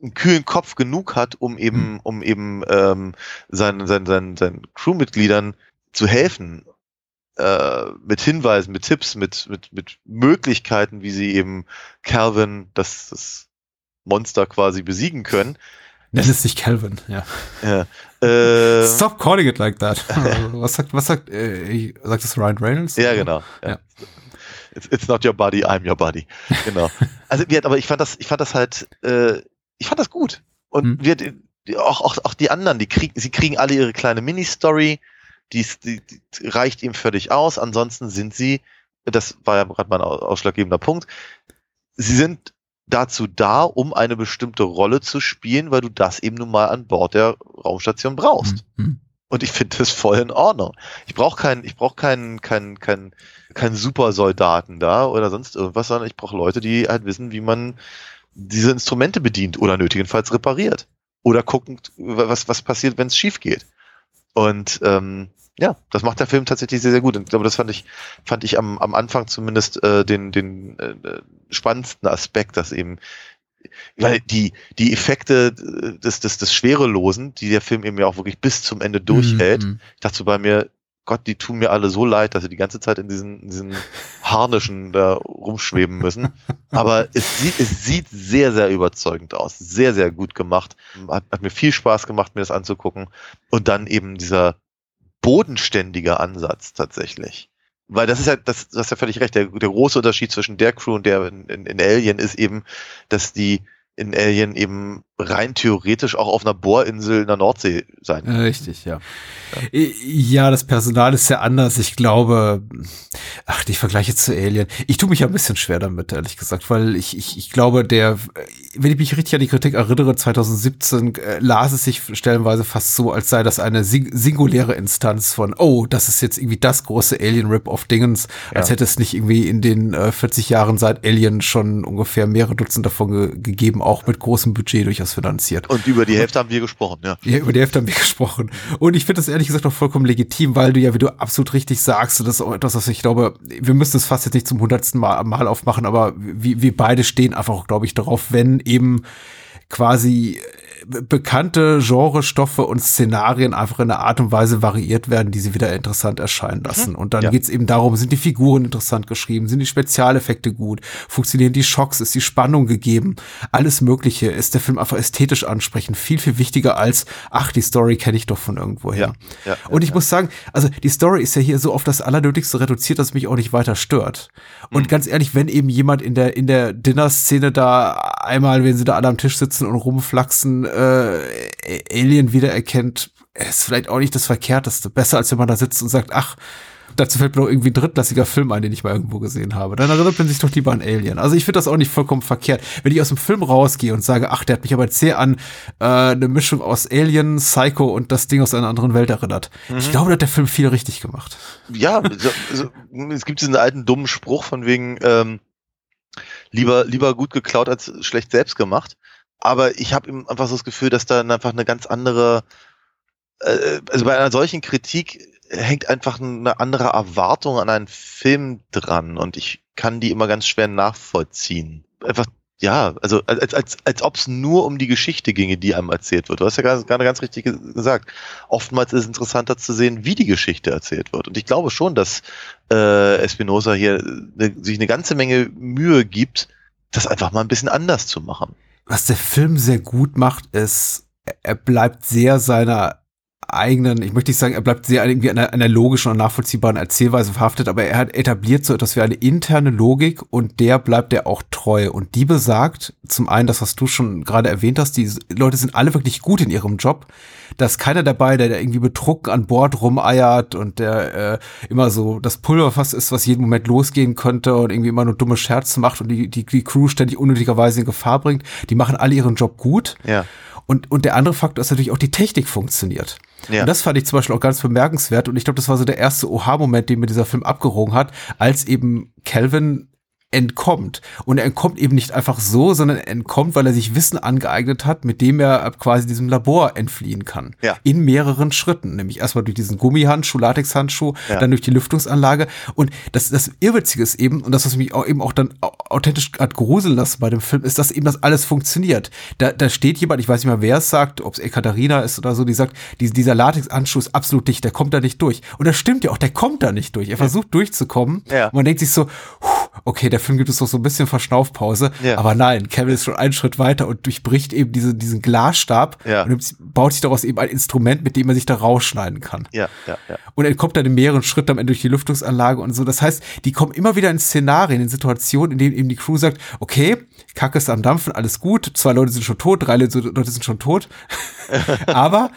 S5: einen kühlen Kopf genug hat, um eben, um eben ähm, seinen, seinen, seinen, seinen Crewmitgliedern zu helfen äh, mit Hinweisen, mit Tipps, mit, mit, mit Möglichkeiten, wie sie eben Calvin, das, das Monster quasi besiegen können.
S4: Nenn es nicht Calvin, ja.
S5: Ja, äh,
S4: Stop calling it like that. (laughs) was sagt, was sagt, äh, sagt das Ryan Reynolds?
S5: ja genau. Ja.
S4: Ja.
S5: It's, it's not your body, I'm your body. Genau. (laughs) Also wie, aber ich fand das, ich fand das halt, äh, ich fand das gut. Und
S4: Hm.
S5: wir, auch, auch, auch die anderen, die kriegen, sie kriegen alle ihre kleine Mini-Story, die, die, die reicht ihm völlig aus. Ansonsten sind sie, das war ja gerade mein au- ausschlaggebender Punkt, sie sind dazu da, um eine bestimmte Rolle zu spielen, weil du das eben nun mal an Bord der Raumstation brauchst.
S4: Mhm.
S5: Und ich finde das voll in Ordnung. Ich brauche keinen, ich brauche keinen, keinen, keinen, keinen Supersoldaten da oder sonst irgendwas, sondern ich brauche Leute, die halt wissen, wie man diese Instrumente bedient oder nötigenfalls repariert. Oder gucken, was, was passiert, wenn es schief geht. Und ähm, ja, das macht der Film tatsächlich sehr, sehr gut. Und ich glaube, das fand ich, fand ich am, am Anfang zumindest äh, den, den äh, spannendsten Aspekt, dass eben, weil die, die Effekte äh, des, des, des Schwerelosen, die der Film eben ja auch wirklich bis zum Ende durchhält,
S4: Mhm.
S5: ich dachte so bei mir, Gott, die tun mir alle so leid, dass sie die ganze Zeit in diesen, in diesen (laughs) Harnischen da rumschweben müssen. Aber es sieht, es sieht sehr, sehr überzeugend aus. Sehr, sehr gut gemacht. Hat, hat mir viel Spaß gemacht, mir das anzugucken. Und dann eben dieser bodenständige Ansatz tatsächlich. Weil das ist ja, das, du hast ja völlig recht, der, der große Unterschied zwischen der Crew und der in, in, in Alien ist eben, dass die in Alien eben rein theoretisch auch auf einer Bohrinsel in der Nordsee sein
S4: Äh, Richtig, ja. Ja, das Personal ist ja anders. Ich glaube, ach, die Vergleiche zu Alien. Ich tue mich ja ein bisschen schwer damit, ehrlich gesagt, weil ich, ich, ich glaube, der, wenn ich mich richtig an die Kritik erinnere, 2017 äh, las es sich stellenweise fast so, als sei das eine sing singuläre Instanz von, oh, das ist jetzt irgendwie das große Alien-Rip-of-Dingens, als
S5: Ja.
S4: hätte es nicht irgendwie in den äh, 40 Jahren seit Alien schon ungefähr mehrere Dutzend davon ge gegeben, auch mit großem Budget durchaus finanziert.
S5: Und über die Hälfte haben wir gesprochen, ja.
S4: Ja, über die Hälfte haben wir (laughs) gesprochen. Und ich finde das ehrlich gesagt auch vollkommen legitim, weil du ja, wie du absolut richtig sagst, und das ist auch etwas, was ich glaube, wir müssen es fast jetzt nicht zum hundertsten Mal, Mal aufmachen, aber wir, wir beide stehen einfach glaube ich, darauf, wenn eben quasi bekannte Genrestoffe und Szenarien einfach in einer Art und Weise variiert werden, die sie wieder interessant erscheinen lassen. Mhm. Und dann ja. geht's eben darum, sind die Figuren interessant geschrieben, sind die Spezialeffekte gut, funktionieren die Schocks, ist die Spannung gegeben, alles Mögliche, ist der Film einfach ästhetisch ansprechend, viel, viel wichtiger als, ach, die Story kenne ich doch von irgendwoher. Ja. Ja, und ich muss sagen, also die Story ist ja hier so auf das Allernötigste reduziert, dass es mich auch nicht weiter stört. Und ganz ehrlich, wenn eben jemand in der, in der Dinner-Szene da einmal, wenn sie da alle am Tisch sitzen und rumflaxen, äh, Alien wiedererkennt, ist vielleicht auch nicht das Verkehrteste. Besser, als wenn man da sitzt und sagt, ach, dazu fällt mir noch irgendwie ein drittklassiger Film ein, den ich mal irgendwo gesehen habe. Dann erinnert man sich doch lieber an Alien. Also ich finde das auch nicht vollkommen verkehrt. Wenn ich aus dem Film rausgehe und sage, ach, der hat mich aber sehr an äh, eine Mischung aus Alien, Psycho und das Ding aus einer anderen Welt erinnert. Mhm. Ich glaube, da hat der Film viel richtig gemacht.
S5: Ja, so, so, es gibt diesen alten dummen Spruch von wegen, ähm, lieber, lieber gut geklaut als schlecht selbst gemacht. Aber ich habe einfach so das Gefühl, dass da einfach eine ganz andere, äh, also bei einer solchen Kritik hängt einfach eine andere Erwartung an einen Film dran und ich kann die immer ganz schwer nachvollziehen. Einfach, ja, also als, als, als ob es nur um die Geschichte ginge, die einem erzählt wird. Du hast ja gerade ganz, ganz richtig gesagt. Oftmals ist es interessanter zu sehen, wie die Geschichte erzählt wird. Und ich glaube schon, dass äh, Espinosa hier ne, sich eine ganze Menge Mühe gibt, das einfach mal ein bisschen anders zu machen.
S4: Was der Film sehr gut macht, ist, er bleibt sehr seiner eigenen, ich möchte nicht sagen, er bleibt sehr irgendwie einer, einer logischen und nachvollziehbaren Erzählweise verhaftet, aber er hat etabliert so etwas wie eine interne Logik und der bleibt er auch treu. Und die besagt, zum einen das, was du schon gerade erwähnt hast, die Leute sind alle wirklich gut in ihrem Job. Da ist keiner dabei, der, der irgendwie betrunken an Bord rumeiert und der äh, immer so das Pulverfass ist, was jeden Moment losgehen könnte und irgendwie immer nur dumme Scherze macht und die, die, die Crew ständig unnötigerweise in Gefahr bringt. Die machen alle ihren Job gut.
S5: Ja.
S4: Und, und der andere Faktor ist natürlich auch, die Technik funktioniert. Ja. Und das fand ich zum Beispiel auch ganz bemerkenswert. Und ich glaube, das war so der erste Oha-Moment, den mir dieser Film abgerungen hat, als eben Calvin entkommt. Und er entkommt eben nicht einfach so, sondern er entkommt, weil er sich Wissen angeeignet hat, mit dem er quasi diesem Labor entfliehen kann.
S5: Ja.
S4: In mehreren Schritten. Nämlich erstmal durch diesen Gummihandschuh, Latexhandschuh, ja. dann durch die Lüftungsanlage. Und das, das Irrwitzige ist eben, und das, was mich auch eben auch dann authentisch hat gruseln lassen bei dem Film, ist, dass eben das alles funktioniert. Da, da steht jemand, ich weiß nicht mehr, wer es sagt, ob es Ekaterina ist oder so, die sagt, die, dieser Latexhandschuh ist absolut dicht, der kommt da nicht durch. Und das stimmt ja auch, der kommt da nicht durch. Er versucht durchzukommen.
S5: Ja.
S4: Und man denkt sich so, okay, der Film gibt es doch so ein bisschen Verschnaufpause. Ja. Aber nein, Kevin ist schon einen Schritt weiter und durchbricht eben diese, diesen Glasstab
S5: ja.
S4: und baut sich daraus eben ein Instrument, mit dem er sich da rausschneiden kann.
S5: Ja, ja, ja.
S4: Und er kommt dann in mehreren Schritten am Ende durch die Lüftungsanlage und so. Das heißt, die kommen immer wieder in Szenarien, in Situationen, in denen eben die Crew sagt, okay, Kacke ist am Dampfen, alles gut, zwei Leute sind schon tot, drei Leute sind schon tot. (laughs) Aber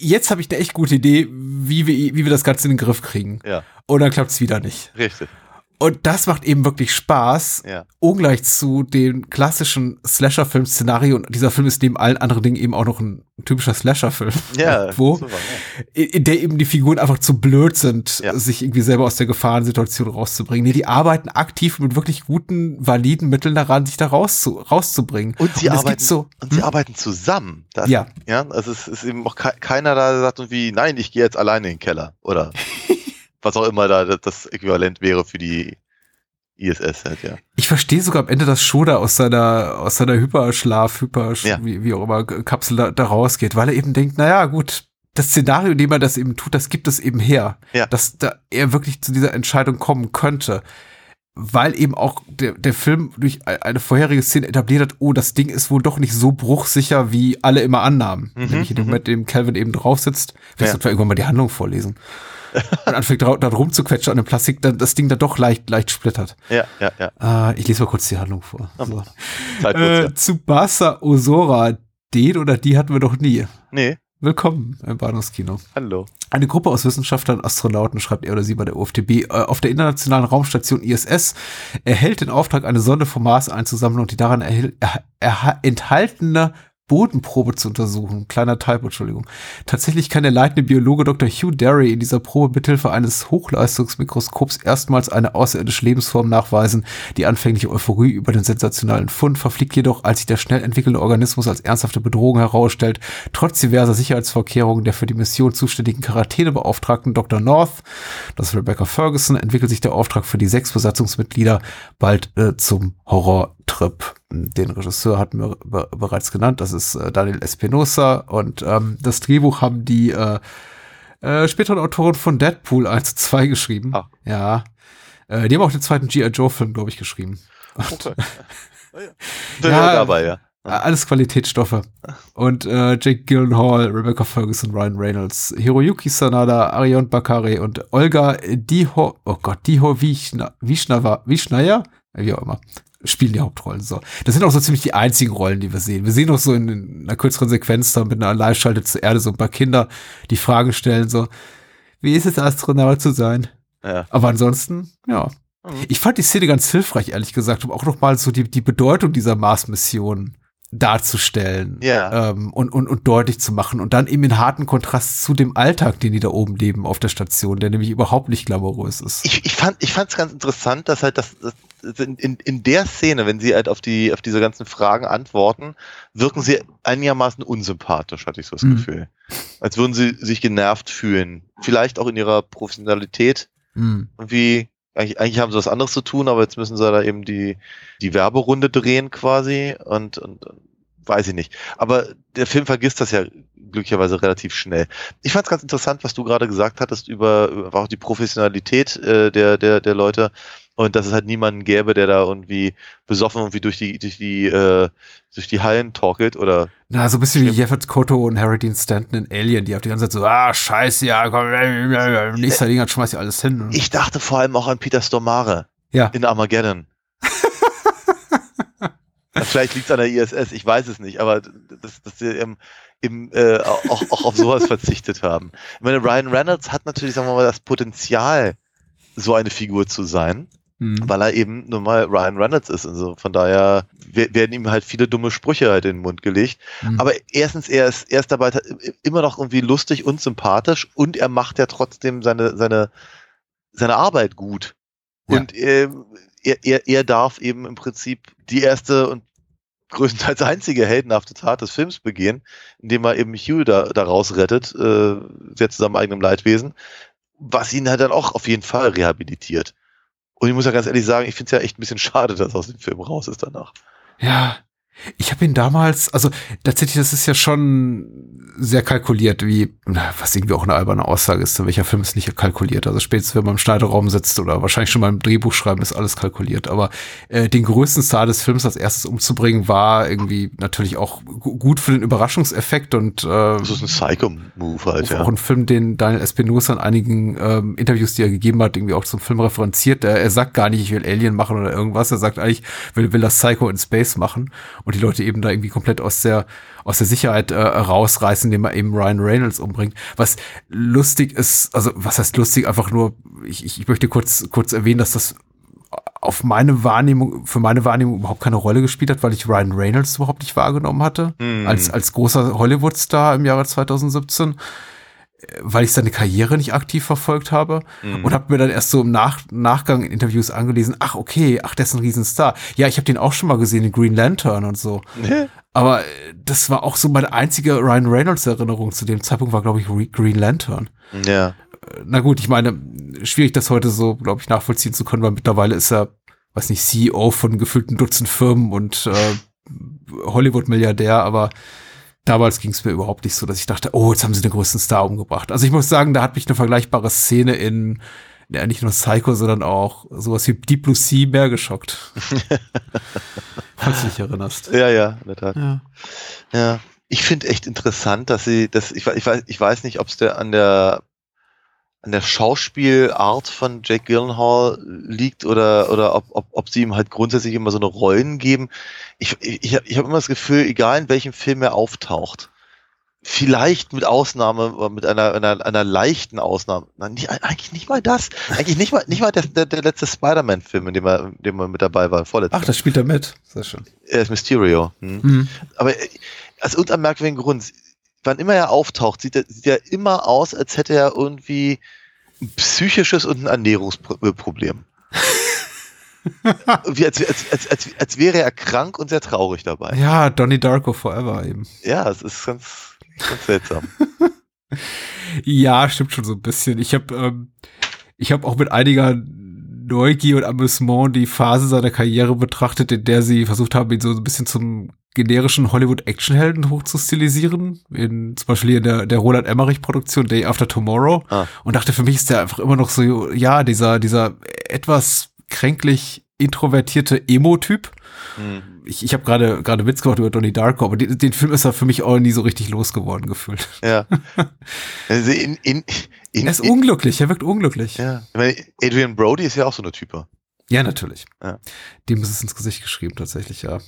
S4: jetzt habe ich eine echt gute Idee, wie wir, wie wir das Ganze in den Griff kriegen.
S5: Ja.
S4: Und dann klappt es wieder nicht.
S5: Richtig.
S4: Und das macht eben wirklich Spaß,
S5: ja.
S4: ungleich zu dem klassischen Slasher-Film-Szenario. Und dieser Film ist neben allen anderen Dingen eben auch noch ein typischer Slasher-Film. (laughs)
S5: Ja, (laughs)
S4: wo, super, ja. In, der eben die Figuren einfach zu blöd sind, ja. sich irgendwie selber aus der Gefahrensituation rauszubringen. Nee, die arbeiten aktiv mit wirklich guten, validen Mitteln daran, sich da rauszu, rauszubringen.
S5: Und sie, und arbeiten, so, und sie hm? arbeiten zusammen.
S4: Das, ja.
S5: Ja, also es ist eben auch keiner da, der sagt irgendwie, nein, ich gehe jetzt alleine in den Keller. Oder (laughs) was auch immer da das Äquivalent wäre für die ISS halt, ja.
S4: Ich verstehe sogar am Ende, dass Shoda aus seiner, aus seiner Hyperschlaf, Hyper, ja. wie, wie auch immer, Kapsel da, da rausgeht, weil er eben denkt, naja, gut, das Szenario, in dem er das eben tut, das gibt es eben her,
S5: ja.
S4: dass da er wirklich zu dieser Entscheidung kommen könnte. Weil eben auch der, der Film durch eine vorherige Szene etabliert hat, oh, das Ding ist wohl doch nicht so bruchsicher, wie alle immer annahmen. Mhm, Nämlich in dem mhm. Moment, in dem Calvin eben drauf sitzt. Vielleicht ja. sollten wir irgendwann mal die Handlung vorlesen und anfängt da rumzuquetschen an dem Plastik, dann das Ding da doch leicht, leicht splittert.
S5: Ja, ja, ja.
S4: Äh, ich lese mal kurz die Handlung vor. So. Zeit äh, ja. Tsubasa Osora, den oder die hatten wir doch nie.
S5: Nee.
S4: Willkommen im Bahnhofskino.
S5: Hallo.
S4: Eine Gruppe aus Wissenschaftlern und Astronauten, schreibt er oder sie bei der UFDB, äh, auf der internationalen Raumstation ISS erhält den Auftrag, eine Sonde vom Mars einzusammeln und die daran enthaltene Bodenprobe zu untersuchen. Kleiner Typo, Entschuldigung. Tatsächlich kann der leitende Biologe Dr. Hugh Derry in dieser Probe mithilfe eines Hochleistungsmikroskops erstmals eine außerirdische Lebensform nachweisen. Die anfängliche Euphorie über den sensationalen Fund verfliegt jedoch, als sich der schnell entwickelnde Organismus als ernsthafte Bedrohung herausstellt. Trotz diverser Sicherheitsvorkehrungen der für die Mission zuständigen Quarantänebeauftragten Dr. North, das ist Rebecca Ferguson, entwickelt sich der Auftrag für die sechs Besatzungsmitglieder bald äh, zum Horror Roadtrip. Den Regisseur hatten wir be bereits genannt, das ist äh, Daniel Espinosa und ähm, das Drehbuch haben die äh, äh, späteren Autoren von Deadpool 1 und 2 geschrieben.
S5: Ah.
S4: Ja. Äh, die haben auch den zweiten G.I. Joe-Film, glaube ich, geschrieben.
S5: Okay. (laughs)
S4: Ja.
S5: ja, dabei, ja.
S4: Äh, Alles Qualitätsstoffe. Und äh, Jake Gyllenhaal, Rebecca Ferguson, Ryan Reynolds, Hiroyuki Sanada, Arion Bakare und Olga Diho, oh Gott, Diho Wischna, Wischnava, Wischnaya, wie auch immer, spielen die Hauptrollen. So. Das sind auch so ziemlich die einzigen Rollen, die wir sehen. Wir sehen noch so in, in einer kürzeren Sequenz da mit einer Live-Schalte zur Erde so ein paar Kinder, die Fragen stellen, so, wie ist es, Astronaut zu sein?
S5: ja.
S4: Aber ansonsten, ja.
S5: Mhm.
S4: Ich fand die Szene ganz hilfreich, ehrlich gesagt, um auch noch mal so die, die Bedeutung dieser Mars-Mission darzustellen
S5: Ja.
S4: ähm, und, und, und deutlich zu machen und dann eben in harten Kontrast zu dem Alltag, den die da oben leben auf der Station, der nämlich überhaupt nicht glamourös ist.
S5: Ich, ich fand ich fand's ganz interessant, dass halt das, das in, in, der Szene, wenn sie halt auf die auf diese ganzen Fragen antworten, wirken sie einigermaßen unsympathisch, hatte ich so das
S4: Mhm.
S5: Gefühl. Als würden sie sich genervt fühlen. Vielleicht auch in ihrer Professionalität.
S4: Hm.
S5: Irgendwie, eigentlich, eigentlich haben sie was anderes zu tun, aber jetzt müssen sie da eben die, die Werberunde drehen quasi und, und, und weiß ich nicht. Aber der Film vergisst das ja glücklicherweise relativ schnell. Ich fand es ganz interessant, was du gerade gesagt hattest über, über auch die Professionalität äh, der, der, der Leute und dass es halt niemanden gäbe, der da irgendwie besoffen irgendwie durch die, durch die, äh, durch die Hallen torkelt oder
S4: Na, so ein bisschen wie. Jeffert Koto und Harry Dean Stanton in Alien, die auf die ganze Zeit so, ah, scheiße, ja, komm, äh, äh, nächster Ding, schmeiß ich alles hin.
S5: ich dachte vor allem auch an Peter Stormare
S4: ja.
S5: in Armageddon. (laughs) Vielleicht liegt es an der ISS, ich weiß es nicht, aber dass, dass sie eben, eben äh, auch, auch auf sowas verzichtet haben. Ich meine, Ryan Reynolds hat natürlich, sagen wir mal, das Potenzial, so eine Figur zu sein,
S4: Hm.
S5: weil er eben nun mal Ryan Reynolds ist. Also von daher we- werden ihm halt viele dumme Sprüche halt in den Mund gelegt.
S4: Hm.
S5: Aber erstens, er ist, er ist dabei ta- immer noch irgendwie lustig und sympathisch und er macht ja trotzdem seine, seine, seine Arbeit gut.
S4: Ja.
S5: Und ähm, er, er, er darf eben im Prinzip die erste und größtenteils einzige heldenhafte Tat des Films begehen, indem er eben Hugh da, da rausrettet, äh, sehr zu seinem eigenen Leidwesen, was ihn halt dann auch auf jeden Fall rehabilitiert. Und ich muss ja ganz ehrlich sagen, ich finde es ja echt ein bisschen schade, dass aus dem Film raus ist danach.
S4: Ja, ich habe ihn damals, also tatsächlich, das ist ja schon sehr kalkuliert, wie, was irgendwie auch eine alberne Aussage ist, welcher Film ist nicht kalkuliert. Also spätestens, wenn man im Schneiderraum sitzt oder wahrscheinlich schon mal im Drehbuch schreiben, ist alles kalkuliert. Aber äh, den größten Star des Films als erstes umzubringen, war irgendwie natürlich auch gu- gut für den Überraschungseffekt und äh,
S5: Das ist ein Psycho-Move halt,
S4: auch
S5: ja.
S4: ein Film, den Daniel Espinosa in einigen ähm, Interviews, die er gegeben hat, irgendwie auch zum Film referenziert. Er, er sagt gar nicht, ich will Alien machen oder irgendwas. Er sagt eigentlich, will, will das Psycho in Space machen und die Leute eben da irgendwie komplett aus der aus der Sicherheit äh, rausreißen, indem er eben Ryan Reynolds umbringt. Was lustig ist, also was heißt lustig? Einfach nur, ich, ich möchte kurz kurz erwähnen, dass das auf meine Wahrnehmung, für meine Wahrnehmung überhaupt keine Rolle gespielt hat, weil ich Ryan Reynolds überhaupt nicht wahrgenommen hatte.
S5: Hm.
S4: Als, als großer Hollywood-Star im Jahre 2017, äh, weil ich seine Karriere nicht aktiv verfolgt habe
S5: Mhm.
S4: und habe mir dann erst so im Nach Nachgang in Interviews angelesen, ach okay, ach, der ist ein Riesenstar. Ja, ich habe den auch schon mal gesehen in Green Lantern und so. Aber äh, das war auch so meine einzige Ryan Reynolds-Erinnerung zu dem Zeitpunkt, war, glaube ich, Re Green Lantern
S5: ja.
S4: na gut, ich meine, schwierig das heute so, glaube ich, nachvollziehen zu können, weil mittlerweile ist er, weiß nicht, CEO von gefühlten Dutzend Firmen und äh, Hollywood-Milliardär, aber damals ging es mir überhaupt nicht so, dass ich dachte, oh, jetzt haben sie den größten Star umgebracht. Also ich muss sagen, da hat mich eine vergleichbare Szene in, ja, nicht nur Psycho, sondern auch sowas wie Deep Blue Sea mehr geschockt. (laughs) Falls du dich erinnerst.
S5: Ja, ja, in der Tat.
S4: Ja.
S5: Ja. Ich finde echt interessant, dass sie, dass ich, ich weiß, ich weiß nicht, ob es der an der an der Schauspielart von Jake Gyllenhaal liegt oder oder ob, ob, ob sie ihm halt grundsätzlich immer so eine Rollen geben. Ich, ich, ich habe immer das Gefühl, egal in welchem Film er auftaucht, vielleicht mit Ausnahme, mit einer, einer, einer leichten Ausnahme. Nein, nicht, eigentlich nicht mal das. Eigentlich nicht mal, nicht mal der, der, der letzte Spider-Man-Film, in dem er, in dem er mit dabei war, vorletzter.
S4: Ach, das spielt er mit. Sehr schön.
S5: Er ist Mysterio. Hm.
S4: Hm.
S5: Aber äh, aus irgendeinem merkwürdigen Grund, wann immer er auftaucht, sieht er, sieht er immer aus, als hätte er irgendwie ein psychisches und ein Ernährungsproblem. (laughs) Wie als, als, als, als, wäre er krank und sehr traurig dabei.
S4: Ja, Donnie Darko Forever eben.
S5: Ja, es ist ganz, ganz seltsam. (laughs)
S4: Ja, stimmt schon so ein bisschen. Ich habe ähm, ich habe auch mit einiger Neugier und Amüsement die Phase seiner Karriere betrachtet, in der sie versucht haben, ihn so ein bisschen zum generischen Hollywood-Actionhelden hochzustilisieren, in, zum Beispiel in der, der Roland Emmerich-Produktion Day After Tomorrow.
S5: Ah.
S4: Und dachte, für mich ist der einfach immer noch so, ja, dieser, dieser etwas kränklich introvertierte Emo-Typ.
S5: Hm.
S4: Ich, ich habe gerade gerade Witz gemacht über Donnie Darko, aber den, den Film ist er für mich auch nie so richtig losgeworden gefühlt.
S5: Ja. (laughs) Also in, in, in,
S4: Er ist unglücklich, er wirkt unglücklich.
S5: ja. Ich meine, Adrian Brody ist ja auch so eine Type.
S4: Ja, natürlich.
S5: Ja.
S4: Dem ist es ins Gesicht geschrieben, tatsächlich, ja.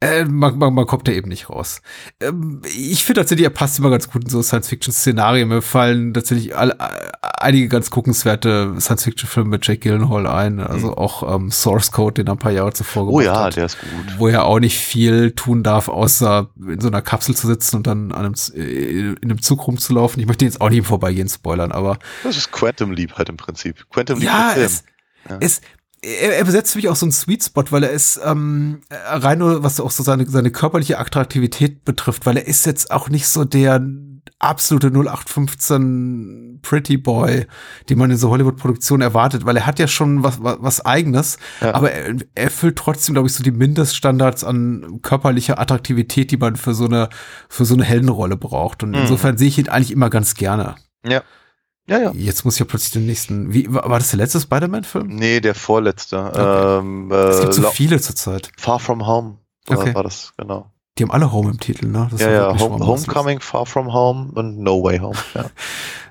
S4: Äh, man, man, man kommt da eben nicht raus. Ähm, ich finde tatsächlich, er passt immer ganz gut in so Science-Fiction-Szenarien. Mir fallen tatsächlich all, äh, einige ganz guckenswerte Science-Fiction-Filme mit Jake Gyllenhaal ein. Also auch ähm, Source Code, den er ein paar Jahre zuvor
S5: Mhm. Oh
S4: gemacht
S5: ja,
S4: hat.
S5: der ist gut.
S4: Wo er auch nicht viel tun darf, außer in so einer Kapsel zu sitzen und dann an einem, äh, in einem Zug rumzulaufen. Ich möchte jetzt auch nicht im Vorbeigehen spoilern, aber
S5: Das ist Quantum Leap halt im Prinzip. Quantum Leap
S4: ja,
S5: Film.
S4: es,
S5: Ja.
S4: es er, er besetzt für mich auch so einen Sweet Spot, weil er ist ähm, rein nur, was auch so seine, seine körperliche Attraktivität betrifft, weil er ist jetzt auch nicht so der absolute 0815 Pretty Boy, den man in so Hollywood-Produktionen erwartet, weil er hat ja schon was, was, was eigenes,
S5: Ja.
S4: aber er er erfüllt trotzdem, glaube ich, so die Mindeststandards an körperlicher Attraktivität, die man für so eine, für so eine Heldenrolle braucht. Und
S5: Mhm.
S4: insofern sehe ich ihn eigentlich immer ganz gerne.
S5: Ja. Ja, ja.
S4: Jetzt muss ich ja plötzlich den nächsten. Wie, war das der letzte Spider-Man-Film?
S5: Nee, der vorletzte.
S4: Okay.
S5: Ähm,
S4: Es gibt
S5: äh,
S4: so viele zurzeit.
S5: Far From Home war,
S4: Okay.
S5: war das, genau.
S4: Die haben alle Home im Titel, ne? Das
S5: ja, ja, Home, Homecoming, Far From Home und No Way Home. Ja. (laughs)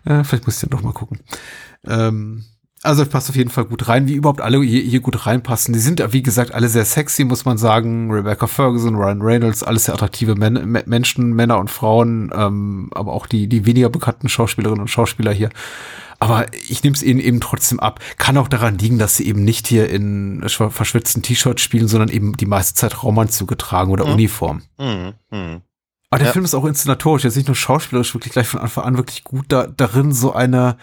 S4: Äh, vielleicht muss ich dann doch mal gucken. Ähm, also passt auf jeden Fall gut rein, wie überhaupt alle hier, hier gut reinpassen. Die sind ja, wie gesagt, alle sehr sexy, muss man sagen. Rebecca Ferguson, Ryan Reynolds, alles sehr attraktive Men Me- Menschen, Männer und Frauen, ähm, aber auch die, die weniger bekannten Schauspielerinnen und Schauspieler hier. Aber ich nehme es ihnen eben trotzdem ab. Kann auch daran liegen, dass sie eben nicht hier in verschwitzten T-Shirts spielen, sondern eben die meiste Zeit Raumanzüge tragen oder
S5: Mhm.
S4: Uniform.
S5: Hm, hm.
S4: Aber der
S5: Ja.
S4: Film ist auch inszenatorisch, jetzt nicht nur schauspielerisch, wirklich gleich von Anfang an wirklich gut da, darin, so eine,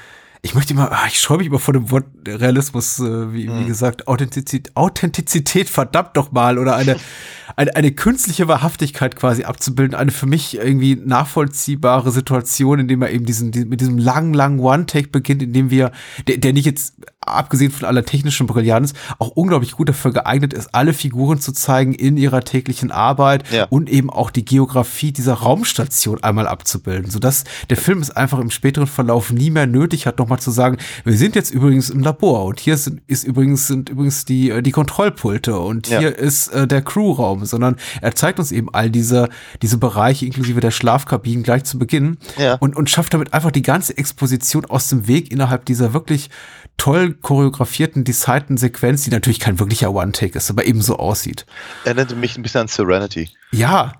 S4: ich möchte immer, ah, ich scheue mich immer vor dem Wort Realismus, äh, wie, wie
S5: Hm.
S4: gesagt, Authentizität, Authentizität, verdammt doch mal, oder eine, (laughs) eine, eine künstliche Wahrhaftigkeit quasi abzubilden, eine für mich irgendwie nachvollziehbare Situation, in dem er eben diesen, die- mit diesem langen, langen One-Take beginnt, in dem wir, der, der nicht jetzt, abgesehen von aller technischen Brillanz, auch unglaublich gut dafür geeignet ist, alle Figuren zu zeigen in ihrer täglichen Arbeit
S5: Ja.
S4: und eben auch die Geografie dieser Raumstation einmal abzubilden, sodass der Film es einfach im späteren Verlauf nie mehr nötig hat, nochmal zu sagen, wir sind jetzt übrigens im Labor und hier sind, ist übrigens, sind übrigens die, äh, die Kontrollpulte und
S5: Ja.
S4: hier ist äh, der Crewraum, sondern er zeigt uns eben all diese, diese Bereiche inklusive der Schlafkabinen gleich zu Beginn
S5: Ja.
S4: und, und schafft damit einfach die ganze Exposition aus dem Weg innerhalb dieser wirklich toll choreografierten, designten Sequenz, die natürlich kein wirklicher One-Take ist, aber eben so aussieht.
S5: Erinnerte mich ein bisschen an Serenity.
S4: Ja.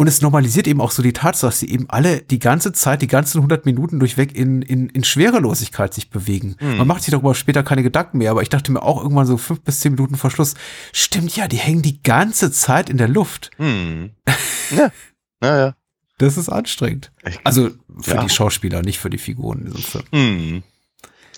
S4: Und es normalisiert eben auch so die Tatsache, dass sie eben alle die ganze Zeit, die ganzen 100 Minuten durchweg in, in, in Schwerelosigkeit sich bewegen. Man macht sich darüber später keine Gedanken mehr, aber ich dachte mir auch irgendwann so fünf bis zehn Minuten vor Schluss, stimmt ja, die hängen die ganze Zeit in der Luft.
S5: Hm. Ja. Ja, ja.
S4: Das ist anstrengend. Also für
S5: Ja.
S4: die Schauspieler, nicht für die Figuren in diesem Film.
S5: Hm.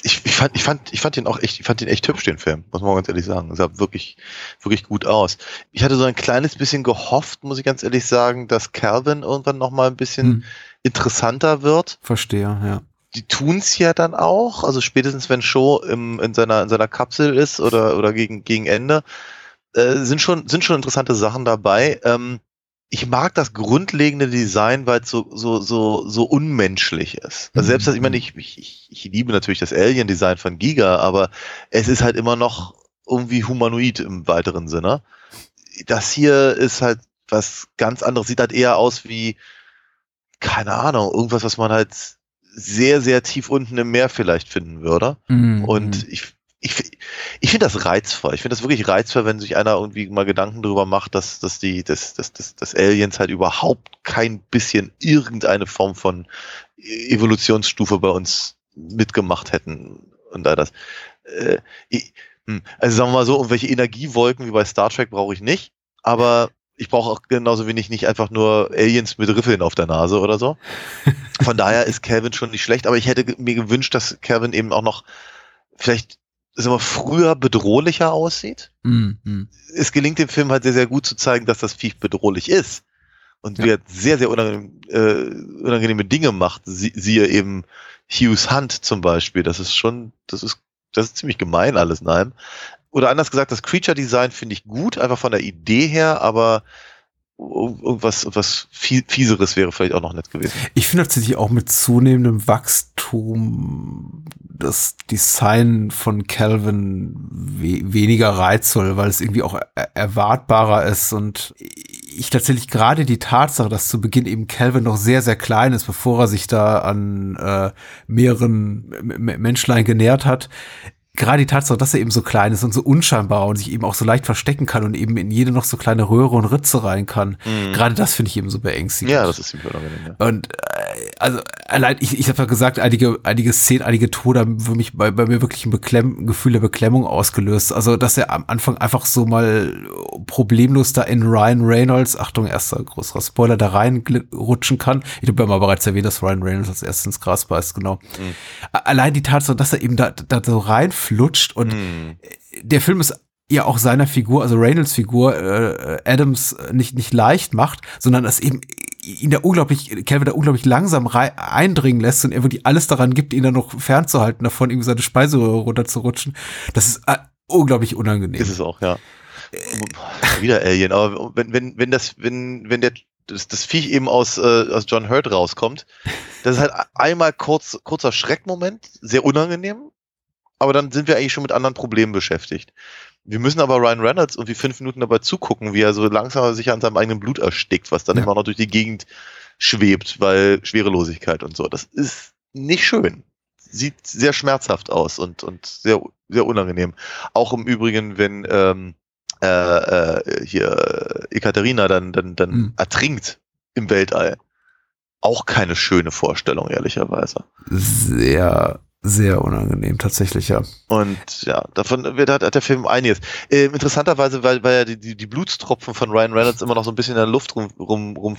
S5: Ich, ich, fand, ich, fand, ich fand den auch echt, ich fand den echt hübsch, den Film, muss man ganz ehrlich sagen. Es sah wirklich, wirklich gut aus. Ich hatte so ein kleines bisschen gehofft, muss ich ganz ehrlich sagen, dass Calvin irgendwann nochmal ein bisschen
S4: Hm,
S5: interessanter wird.
S4: verstehe, ja.
S5: Die tun's ja dann auch, also spätestens wenn Show im, in, seiner, in seiner Kapsel ist oder, oder gegen, gegen Ende, äh, sind, schon, sind schon interessante Sachen dabei. Ähm, ich mag das grundlegende Design, weil es so, so, so, so unmenschlich ist. Also selbst ich meine, ich, ich, ich liebe natürlich das Alien-Design von Giga, aber es ist halt immer noch irgendwie humanoid im weiteren Sinne. Das hier ist halt was ganz anderes, sieht halt eher aus wie, keine Ahnung, irgendwas, was man halt sehr, sehr tief unten im Meer vielleicht finden würde.
S4: Mhm.
S5: Und ich, ich, ich finde das reizvoll. Ich finde das wirklich reizvoll, wenn sich einer irgendwie mal Gedanken darüber macht, dass, dass die, dass, dass, dass, dass Aliens halt überhaupt kein bisschen irgendeine Form von Evolutionsstufe bei uns mitgemacht hätten und all das. Äh, hm, also sagen wir mal so, irgendwelche Energiewolken wie bei Star Trek brauche ich nicht, aber ich brauche auch genauso wenig nicht einfach nur Aliens mit Riffeln auf der Nase oder so. Von daher ist Calvin schon nicht schlecht, aber ich hätte mir gewünscht, dass Calvin eben auch noch vielleicht sagen wir, früher bedrohlicher aussieht.
S4: Mhm.
S5: Es gelingt dem Film halt sehr, sehr gut zu zeigen, dass das Viech bedrohlich ist. Und
S4: Ja.
S5: wie er sehr, sehr unangenehm, äh, unangenehme Dinge macht. Sie, siehe eben Hughes Hunt zum Beispiel. Das ist schon, das ist das ist ziemlich gemein alles, nein. Oder anders gesagt, das Creature Design finde ich gut, einfach von der Idee her, aber irgendwas was fieseres wäre vielleicht auch noch nett gewesen.
S4: Ich finde tatsächlich auch mit zunehmendem Wachstum das Design von Calvin we weniger reizvoll, weil es irgendwie auch er erwartbarer ist und ich tatsächlich gerade die Tatsache, dass zu Beginn eben Calvin noch sehr, sehr klein ist, bevor er sich da an äh, mehreren M Menschlein genährt hat, gerade die Tatsache, dass er eben so klein ist und so unscheinbar und sich eben auch so leicht verstecken kann und eben in jede noch so kleine Röhre und Ritze rein kann. Mhm. Gerade das finde ich eben so beängstigend.
S5: Ja, das ist ziemlich unangenehm.
S4: Ja. Und äh, also allein, ich, ich habe ja gesagt, einige, einige Szenen, einige Tode haben für mich bei, bei mir wirklich ein Beklemm, Gefühl der Beklemmung ausgelöst. Also, dass er am Anfang einfach so mal problemlos da in Ryan Reynolds, Achtung, erster größerer Spoiler, da reinrutschen kann. Ich habe ja mal bereits erwähnt, dass Ryan Reynolds als erstes ins Gras beißt, genau. Mhm. Allein die Tatsache, dass er eben da, da so reinfällt, flutscht und hm. der Film ist ja auch seiner Figur, also Reynolds Figur, äh, Adams nicht, nicht leicht macht, sondern es eben ihn da unglaublich, Calvin da unglaublich langsam eindringen lässt und er wirklich alles daran gibt, ihn dann noch fernzuhalten, davon irgendwie seine Speiseröhre runterzurutschen. Das ist äh, unglaublich unangenehm.
S5: Ist es auch, ja. Äh, Wieder Alien, aber wenn, wenn, wenn das, wenn, wenn der das, das Viech eben aus, äh, aus John Hurt rauskommt, das ist halt einmal kurz, kurzer Schreckmoment, sehr unangenehm, aber dann sind wir eigentlich schon mit anderen Problemen beschäftigt. Wir müssen aber Ryan Reynolds irgendwie fünf Minuten dabei zugucken, wie er so langsam sich an seinem eigenen Blut erstickt, was dann ja. immer noch durch die Gegend schwebt, weil Schwerelosigkeit und so. Das ist nicht schön. Sieht sehr schmerzhaft aus und, und sehr, sehr unangenehm. Auch im Übrigen, wenn ähm, äh, äh, hier Ekaterina dann, dann, dann mhm. ertrinkt im Weltall. Auch keine schöne Vorstellung, ehrlicherweise.
S4: Sehr sehr unangenehm, tatsächlich, ja.
S5: Und ja, davon wird, hat, hat der Film einiges. Äh, interessanterweise, weil, weil ja die, die, die Blutstropfen von Ryan Reynolds immer noch so ein bisschen in der Luft rum, rum, rum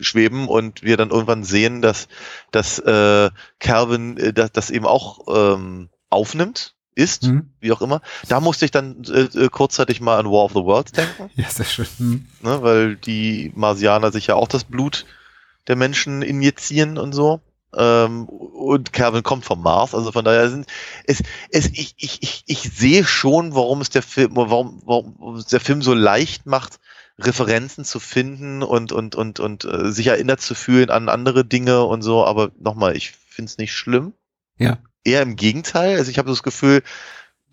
S5: schweben und wir dann irgendwann sehen, dass, dass äh, Calvin äh, das, das eben auch ähm, aufnimmt, ist, mhm. wie auch immer. Da musste ich dann äh, äh kurzzeitig mal an War of the Worlds denken. (laughs)
S4: Ja, sehr schön. Mhm.
S5: Ne, weil die Marsianer sich ja auch das Blut der Menschen injizieren und so. Ähm, und Calvin kommt vom Mars, also von daher sind es, es ich, ich, ich, ich sehe schon, warum es der Film, warum, warum es der Film so leicht macht, Referenzen zu finden und und und und äh, sich erinnert zu fühlen an andere Dinge und so. Aber nochmal, ich finde es nicht schlimm.
S4: Ja.
S5: Eher im Gegenteil. Also ich habe das Gefühl,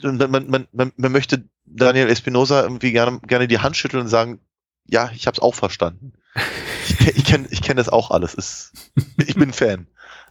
S5: man, man, man, man möchte Daniel Espinosa irgendwie gerne gerne die Hand schütteln und sagen, ja, ich habe es auch verstanden. Ich, ich kenne ich kenn das auch alles. Ist, ich bin Fan.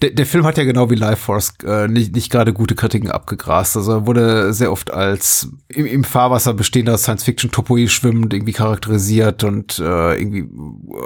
S4: der, der Film hat ja genau wie Life Force äh, nicht, nicht gerade gute Kritiken abgegrast. Also er wurde sehr oft als im, im Fahrwasser bestehender Science-Fiction-Topoi schwimmend irgendwie charakterisiert und äh, irgendwie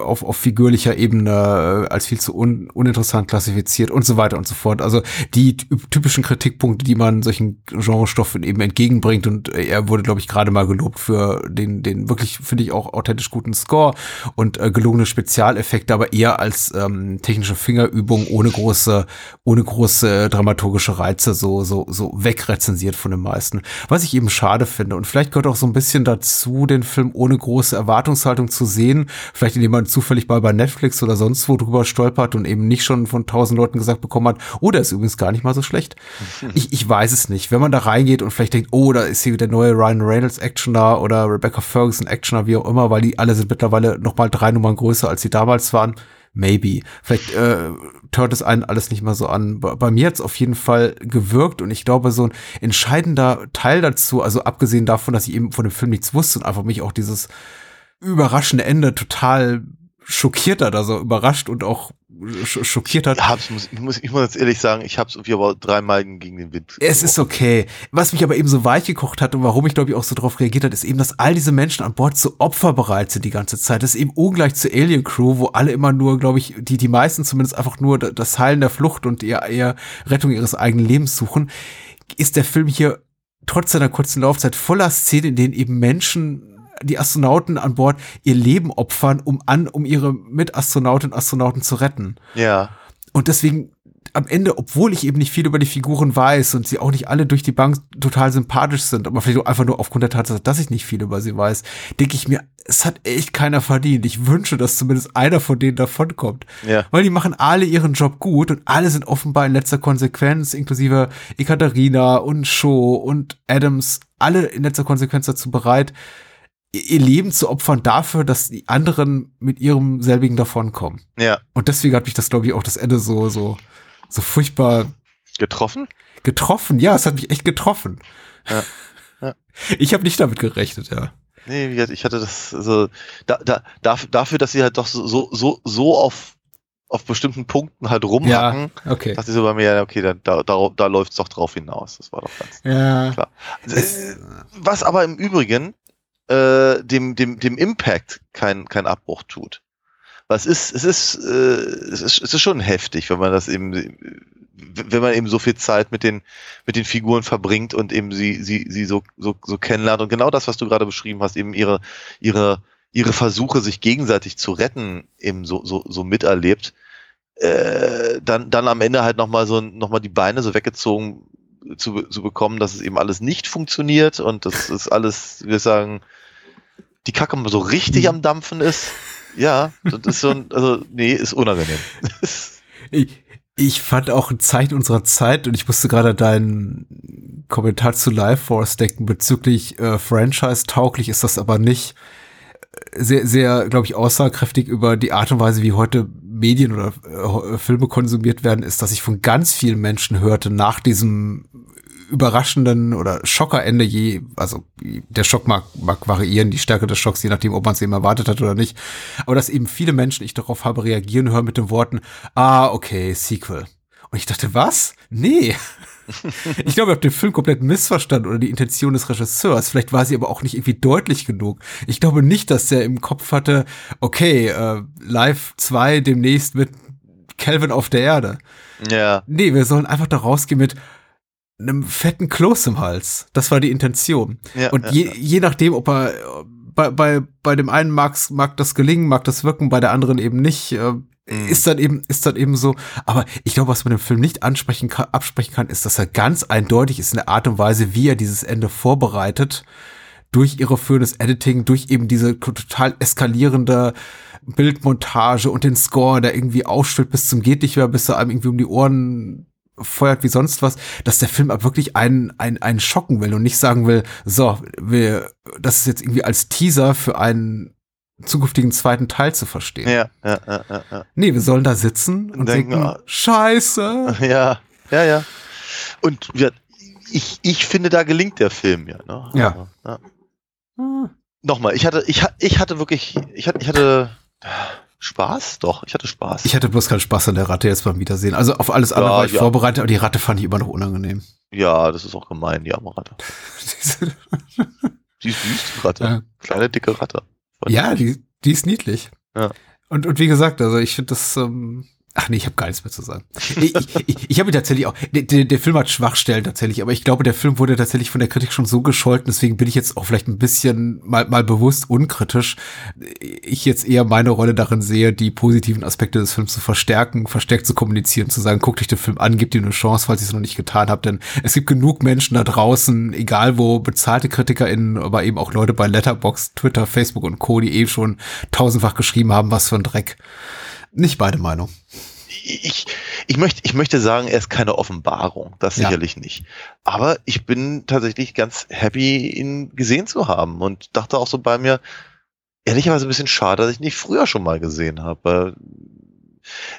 S4: auf, auf figürlicher Ebene äh, als viel zu un, uninteressant klassifiziert und so weiter und so fort. Also die typischen Kritikpunkte, die man solchen Genrestoffen eben entgegenbringt und er wurde, glaube ich, gerade mal gelobt für den, den wirklich, finde ich, auch authentisch guten Score und äh, gelungene Spezialeffekte, aber eher als ähm, technische Fingerübung ohne große große, ohne große dramaturgische Reize so, so, so wegrezensiert von den meisten. Was ich eben schade finde. Und vielleicht gehört auch so ein bisschen dazu, den Film ohne große Erwartungshaltung zu sehen. Vielleicht indem man zufällig mal bei Netflix oder sonst wo drüber stolpert und eben nicht schon von tausend Leuten gesagt bekommen hat, oh, der ist übrigens gar nicht mal so schlecht. (laughs) Ich, ich weiß es nicht. Wenn man da reingeht und vielleicht denkt, oh, da ist hier der neue Ryan Reynolds Actioner oder Rebecca Ferguson Actioner, wie auch immer, weil die alle sind mittlerweile noch mal drei Nummern größer, als sie damals waren maybe. Vielleicht äh, hört es einen alles nicht mal so an. Bei, bei mir hat es auf jeden Fall gewirkt und ich glaube, so ein entscheidender Teil dazu, also abgesehen davon, dass ich eben von dem Film nichts wusste und einfach mich auch dieses überraschende Ende total schockiert hat, also überrascht und auch schockiert hat.
S5: Ich, muss, ich, muss, ich muss jetzt ehrlich sagen, ich habe es irgendwie aber dreimal gegen den Wind.
S4: Es ist okay. Was mich aber eben so weich gekocht hat und warum ich glaube ich auch so drauf reagiert hat, ist eben, dass all diese Menschen an Bord so opferbereit sind die ganze Zeit. Das ist eben ungleich zur Alien Crew, wo alle immer nur, glaube ich, die die meisten zumindest einfach nur das Heilen der Flucht und eher, eher Rettung ihres eigenen Lebens suchen. Ist der Film hier trotz seiner kurzen Laufzeit voller Szenen, in denen eben Menschen die Astronauten an Bord ihr Leben opfern, um an, um ihre Mitastronautinnen und Astronauten zu retten.
S5: Ja.
S4: Und deswegen am Ende, obwohl ich eben nicht viel über die Figuren weiß und sie auch nicht alle durch die Bank total sympathisch sind, aber vielleicht einfach nur aufgrund der Tatsache, dass ich nicht viel über sie weiß, denke ich mir, es hat echt keiner verdient. Ich wünsche, dass zumindest einer von denen davonkommt.
S5: Ja.
S4: Weil die machen alle ihren Job gut und alle sind offenbar in letzter Konsequenz, inklusive Ekaterina und Shaw und Adams, alle in letzter Konsequenz dazu bereit, ihr Leben zu opfern dafür, dass die anderen mit ihrem selbigen davonkommen.
S5: Ja.
S4: Und deswegen hat mich das, glaube ich, auch das Ende so, so, so furchtbar
S5: Getroffen?
S4: getroffen. Ja, es hat mich echt getroffen.
S5: Ja. (laughs) Ja.
S4: Ich habe nicht damit gerechnet, ja.
S5: Nee, wie gesagt, ich hatte das, also, da, da, dafür, dass sie halt doch so, so, so, auf, auf bestimmten Punkten halt rumhacken,
S4: okay.
S5: dachte ich so bei mir, ja, okay, da, da, da, da läuft's doch drauf hinaus. Das war doch ganz
S4: Ja.
S5: klar. Äh, Was aber im Übrigen äh, dem, dem, dem Impact kein, kein Abbruch tut. Was ist, es ist, äh, es ist, es ist schon heftig, wenn man das eben, wenn man eben so viel Zeit mit den, mit den Figuren verbringt und eben sie, sie, sie so, so, so kennenlernt und genau das, was du gerade beschrieben hast, eben ihre, ihre, ihre Versuche, sich gegenseitig zu retten, eben so, so, so miterlebt, äh, dann, dann am Ende halt nochmal so, nochmal die Beine so weggezogen zu, zu bekommen, dass es eben alles nicht funktioniert und das ist (laughs) alles, wir sagen, die Kacke so richtig am Dampfen ist. Ja, das ist so ein, also, nee, ist unangenehm. (laughs)
S4: Ich, ich fand auch ein Zeichen unserer Zeit und ich musste gerade deinen Kommentar zu Life Force denken bezüglich äh, Franchise-tauglich ist das aber nicht sehr, sehr, glaube ich, aussagekräftig über die Art und Weise, wie heute Medien oder äh, Filme konsumiert werden, ist, dass ich von ganz vielen Menschen hörte nach diesem überraschenden oder Schockerende je, also der Schock mag, mag variieren, die Stärke des Schocks, je nachdem, ob man es eben erwartet hat oder nicht. Aber dass eben viele Menschen ich darauf habe reagieren hören mit den Worten, ah, okay, Sequel. Und ich dachte, was? Nee. (laughs) ich glaube, ich habe den Film komplett missverstanden oder die Intention des Regisseurs. Vielleicht war sie aber auch nicht irgendwie deutlich genug. Ich glaube nicht, dass er im Kopf hatte, okay, äh, Live 2 demnächst mit Calvin auf der Erde.
S5: Ja.
S4: Nee, wir sollen einfach da rausgehen mit einem fetten Kloß im Hals. Das war die Intention.
S5: Ja,
S4: Und je,
S5: ja.
S4: je nachdem, ob er bei, bei, bei dem einen mag's, mag das gelingen, mag das wirken, bei der anderen eben nicht, äh. Ist dann eben, ist dann eben so. Aber ich glaube, was man dem Film nicht ansprechen kann, absprechen kann, ist, dass er ganz eindeutig ist in der Art und Weise, wie er dieses Ende vorbereitet. Durch irreführendes Editing, durch eben diese total eskalierende Bildmontage und den Score, der irgendwie aufschwillt bis zum geht nicht mehr, bis er einem irgendwie um die Ohren feuert wie sonst was, dass der Film aber wirklich einen, einen, einen schocken will und nicht sagen will, so, wir, das ist jetzt irgendwie als Teaser für einen zukünftigen zweiten Teil zu verstehen.
S5: Ja, ja, ja, ja, ja.
S4: Nee, wir sollen da sitzen und
S5: Denken,
S4: denken,
S5: ah.
S4: scheiße. (laughs)
S5: Ja, ja, ja. Und ja, ich, ich finde, da gelingt der Film ja. Ne?
S4: Ja.
S5: ja. Nochmal, ich hatte, ich, ich hatte wirklich, ich hatte, ich hatte Spaß, doch, ich hatte Spaß.
S4: Ich hatte bloß keinen Spaß an der Ratte jetzt beim Wiedersehen. Also auf alles andere
S5: Ja,
S4: war ich
S5: ja.
S4: vorbereitet, aber die Ratte fand ich immer noch unangenehm.
S5: ja, das ist auch gemein, die arme Ratte. (laughs) Die ist süß, die Ratte. Kleine, dicke Ratte.
S4: Ja, die, die ist niedlich.
S5: Ja.
S4: Und, und wie gesagt, also ich finde das, ähm, ach nee, ich habe gar nichts mehr zu sagen. Ich, ich, ich, ich habe tatsächlich auch, der, der, Film hat Schwachstellen tatsächlich, aber ich glaube, der Film wurde tatsächlich von der Kritik schon so gescholten, deswegen bin ich jetzt auch vielleicht ein bisschen mal, mal bewusst unkritisch. Ich jetzt eher meine Rolle darin sehe, die positiven Aspekte des Films zu verstärken, verstärkt zu kommunizieren, zu sagen, guckt euch den Film an, gebt ihm eine Chance, falls ihr es noch nicht getan habt, denn es gibt genug Menschen da draußen, egal wo, bezahlte KritikerInnen, aber eben auch Leute bei Letterboxd, Twitter, Facebook und Co., die eh schon tausendfach geschrieben haben, was für ein Dreck. Nicht beide Meinung.
S5: ich, ich, möchte, ich möchte sagen, er ist keine Offenbarung. Das
S4: Ja.
S5: sicherlich nicht. Aber ich bin tatsächlich ganz happy, ihn gesehen zu haben und dachte auch so bei mir, ehrlicherweise ein bisschen schade, dass ich ihn nicht früher schon mal gesehen habe.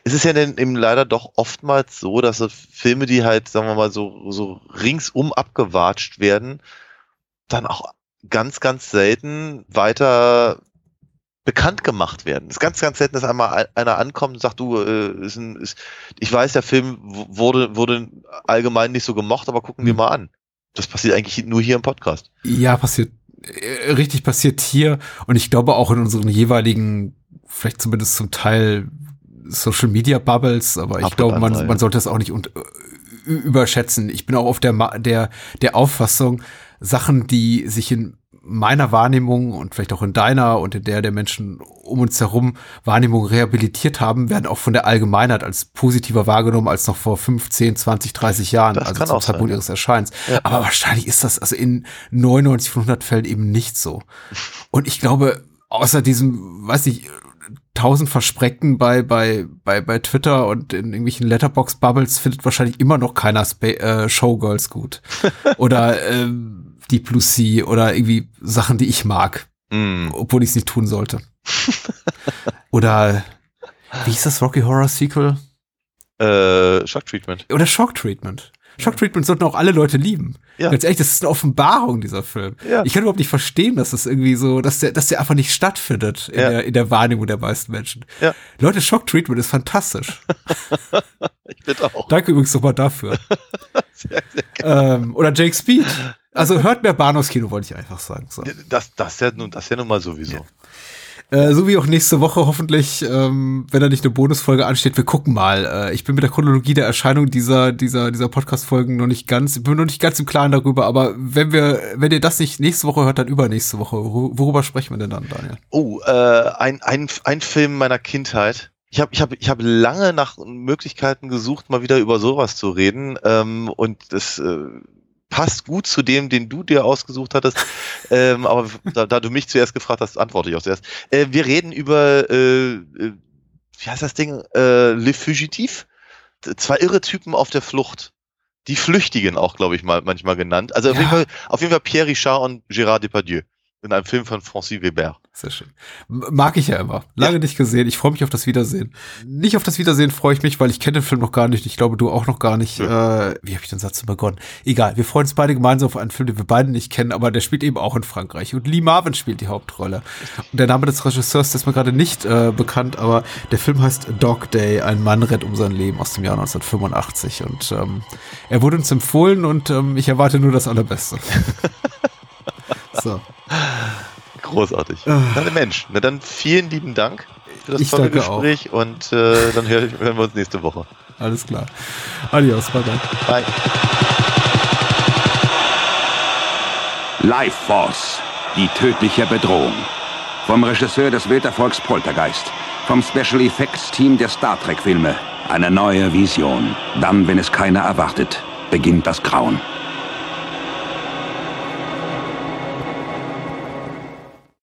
S5: Es ist ja dann eben leider doch oftmals so, dass so Filme, die halt, sagen wir mal, so, so ringsum abgewatscht werden, dann auch ganz, ganz selten weiter bekannt gemacht werden. Es ist ganz, ganz selten, dass einmal einer ankommt und sagt, du, äh, ist ein, ist, ich weiß, der Film wurde, wurde allgemein nicht so gemocht, aber gucken wir
S4: Hm.
S5: mal an. Das passiert eigentlich nur hier im Podcast.
S4: Ja, passiert, äh, richtig passiert hier und ich glaube auch in unseren jeweiligen, vielleicht zumindest zum Teil Social Media Bubbles, aber ich
S5: Ab
S4: glaube,
S5: an
S4: man, man sollte das auch nicht und, ü- überschätzen. Ich bin auch auf der, der, der Auffassung, Sachen, die sich in meiner Wahrnehmung und vielleicht auch in deiner und in der der Menschen um uns herum Wahrnehmung rehabilitiert haben, werden auch von der Allgemeinheit als positiver wahrgenommen als noch vor 15, 20, 30 Jahren,
S5: Das
S4: also zum Zeitpunkt
S5: sein,
S4: ihres Erscheins.
S5: Ja.
S4: Aber wahrscheinlich ist das also in 99 von 100 Fällen eben nicht so. Und ich glaube, außer diesem, weiß ich, tausend Versprecken bei, bei, bei, bei Twitter und in irgendwelchen Letterbox-Bubbles findet wahrscheinlich immer noch keiner Spa äh, Showgirls gut. (laughs) Oder ähm, Deep Blue Sea oder irgendwie Sachen, die ich mag,
S5: Mm.
S4: obwohl ich es nicht tun sollte. (laughs) oder wie hieß das Rocky Horror Sequel?
S5: Äh, Shock Treatment.
S4: Oder Shock Treatment. Shock Treatment sollten auch alle Leute lieben.
S5: Ja.
S4: Ganz ehrlich, das ist eine Offenbarung, dieser Film.
S5: Ja.
S4: Ich kann überhaupt nicht verstehen, dass das irgendwie so, dass der, dass der einfach nicht stattfindet in,
S5: Ja.
S4: der, in der Wahrnehmung der meisten Menschen.
S5: Ja.
S4: Leute, Shock Treatment ist fantastisch. (laughs)
S5: Ich bin auch.
S4: Danke übrigens nochmal dafür. (laughs)
S5: Sehr, sehr
S4: ähm, oder Jake Speed. Also hört mehr Bahnhofskino, wollte ich einfach sagen. So.
S5: Das, das, ja nun, das ja nun mal sowieso.
S4: Äh, so wie auch nächste Woche hoffentlich, ähm, wenn da nicht eine Bonusfolge ansteht, wir gucken mal. Äh, ich bin mit der Chronologie der Erscheinung dieser, dieser, dieser Podcast-Folgen noch nicht ganz, bin noch nicht ganz im Klaren darüber, aber wenn wir, wenn ihr das nicht nächste Woche hört, dann übernächste Woche. Wor- Worüber sprechen wir denn dann, Daniel?
S5: Oh, äh, ein, ein, ein Film meiner Kindheit. Ich habe ich hab, ich hab lange nach Möglichkeiten gesucht, mal wieder über sowas zu reden. Ähm, und das äh, passt gut zu dem, den du dir ausgesucht hattest. (laughs) ähm, aber da, da du mich zuerst gefragt hast, antworte ich auch zuerst. Äh, wir reden über, äh, äh, wie heißt das Ding? Äh, Le Fugitif? Zwei irre Typen auf der Flucht. Die Flüchtigen auch, glaube ich, mal manchmal genannt. Also auf,
S4: Ja.
S5: jeden Fall, auf jeden Fall Pierre Richard und Gérard Depardieu. In einem Film von Francis Weber.
S4: Sehr schön. Mag ich ja immer. Lange nicht gesehen. Ich freue mich auf das Wiedersehen. Nicht auf das Wiedersehen freue ich mich, weil ich kenne den Film noch gar nicht. Ich glaube, du auch noch gar nicht. Äh, wie habe ich den Satz begonnen? Egal. Wir freuen uns beide gemeinsam auf einen Film, den wir beide nicht kennen, aber der spielt eben auch in Frankreich. Und Lee Marvin spielt die Hauptrolle. Und der Name des Regisseurs ist mir gerade nicht äh, bekannt, aber der Film heißt Dog Day. Ein Mann rennt um sein Leben aus dem Jahr 1985. Und ähm, er wurde uns empfohlen und ähm, ich erwarte nur das Allerbeste. (laughs) so.
S5: Großartig. Na, der Mensch. Na dann vielen lieben Dank für das
S4: Ich
S5: tolle
S4: danke auch.
S5: Gespräch und äh, dann hör, hören wir uns nächste Woche.
S4: Alles klar. Adios. Bye bye.
S5: Bye.
S3: Life Force, die tödliche Bedrohung. Vom Regisseur des Welterfolgs Poltergeist. Vom Special Effects Team der Star Trek Filme. Eine neue Vision. Dann, wenn es keiner erwartet, beginnt das Grauen.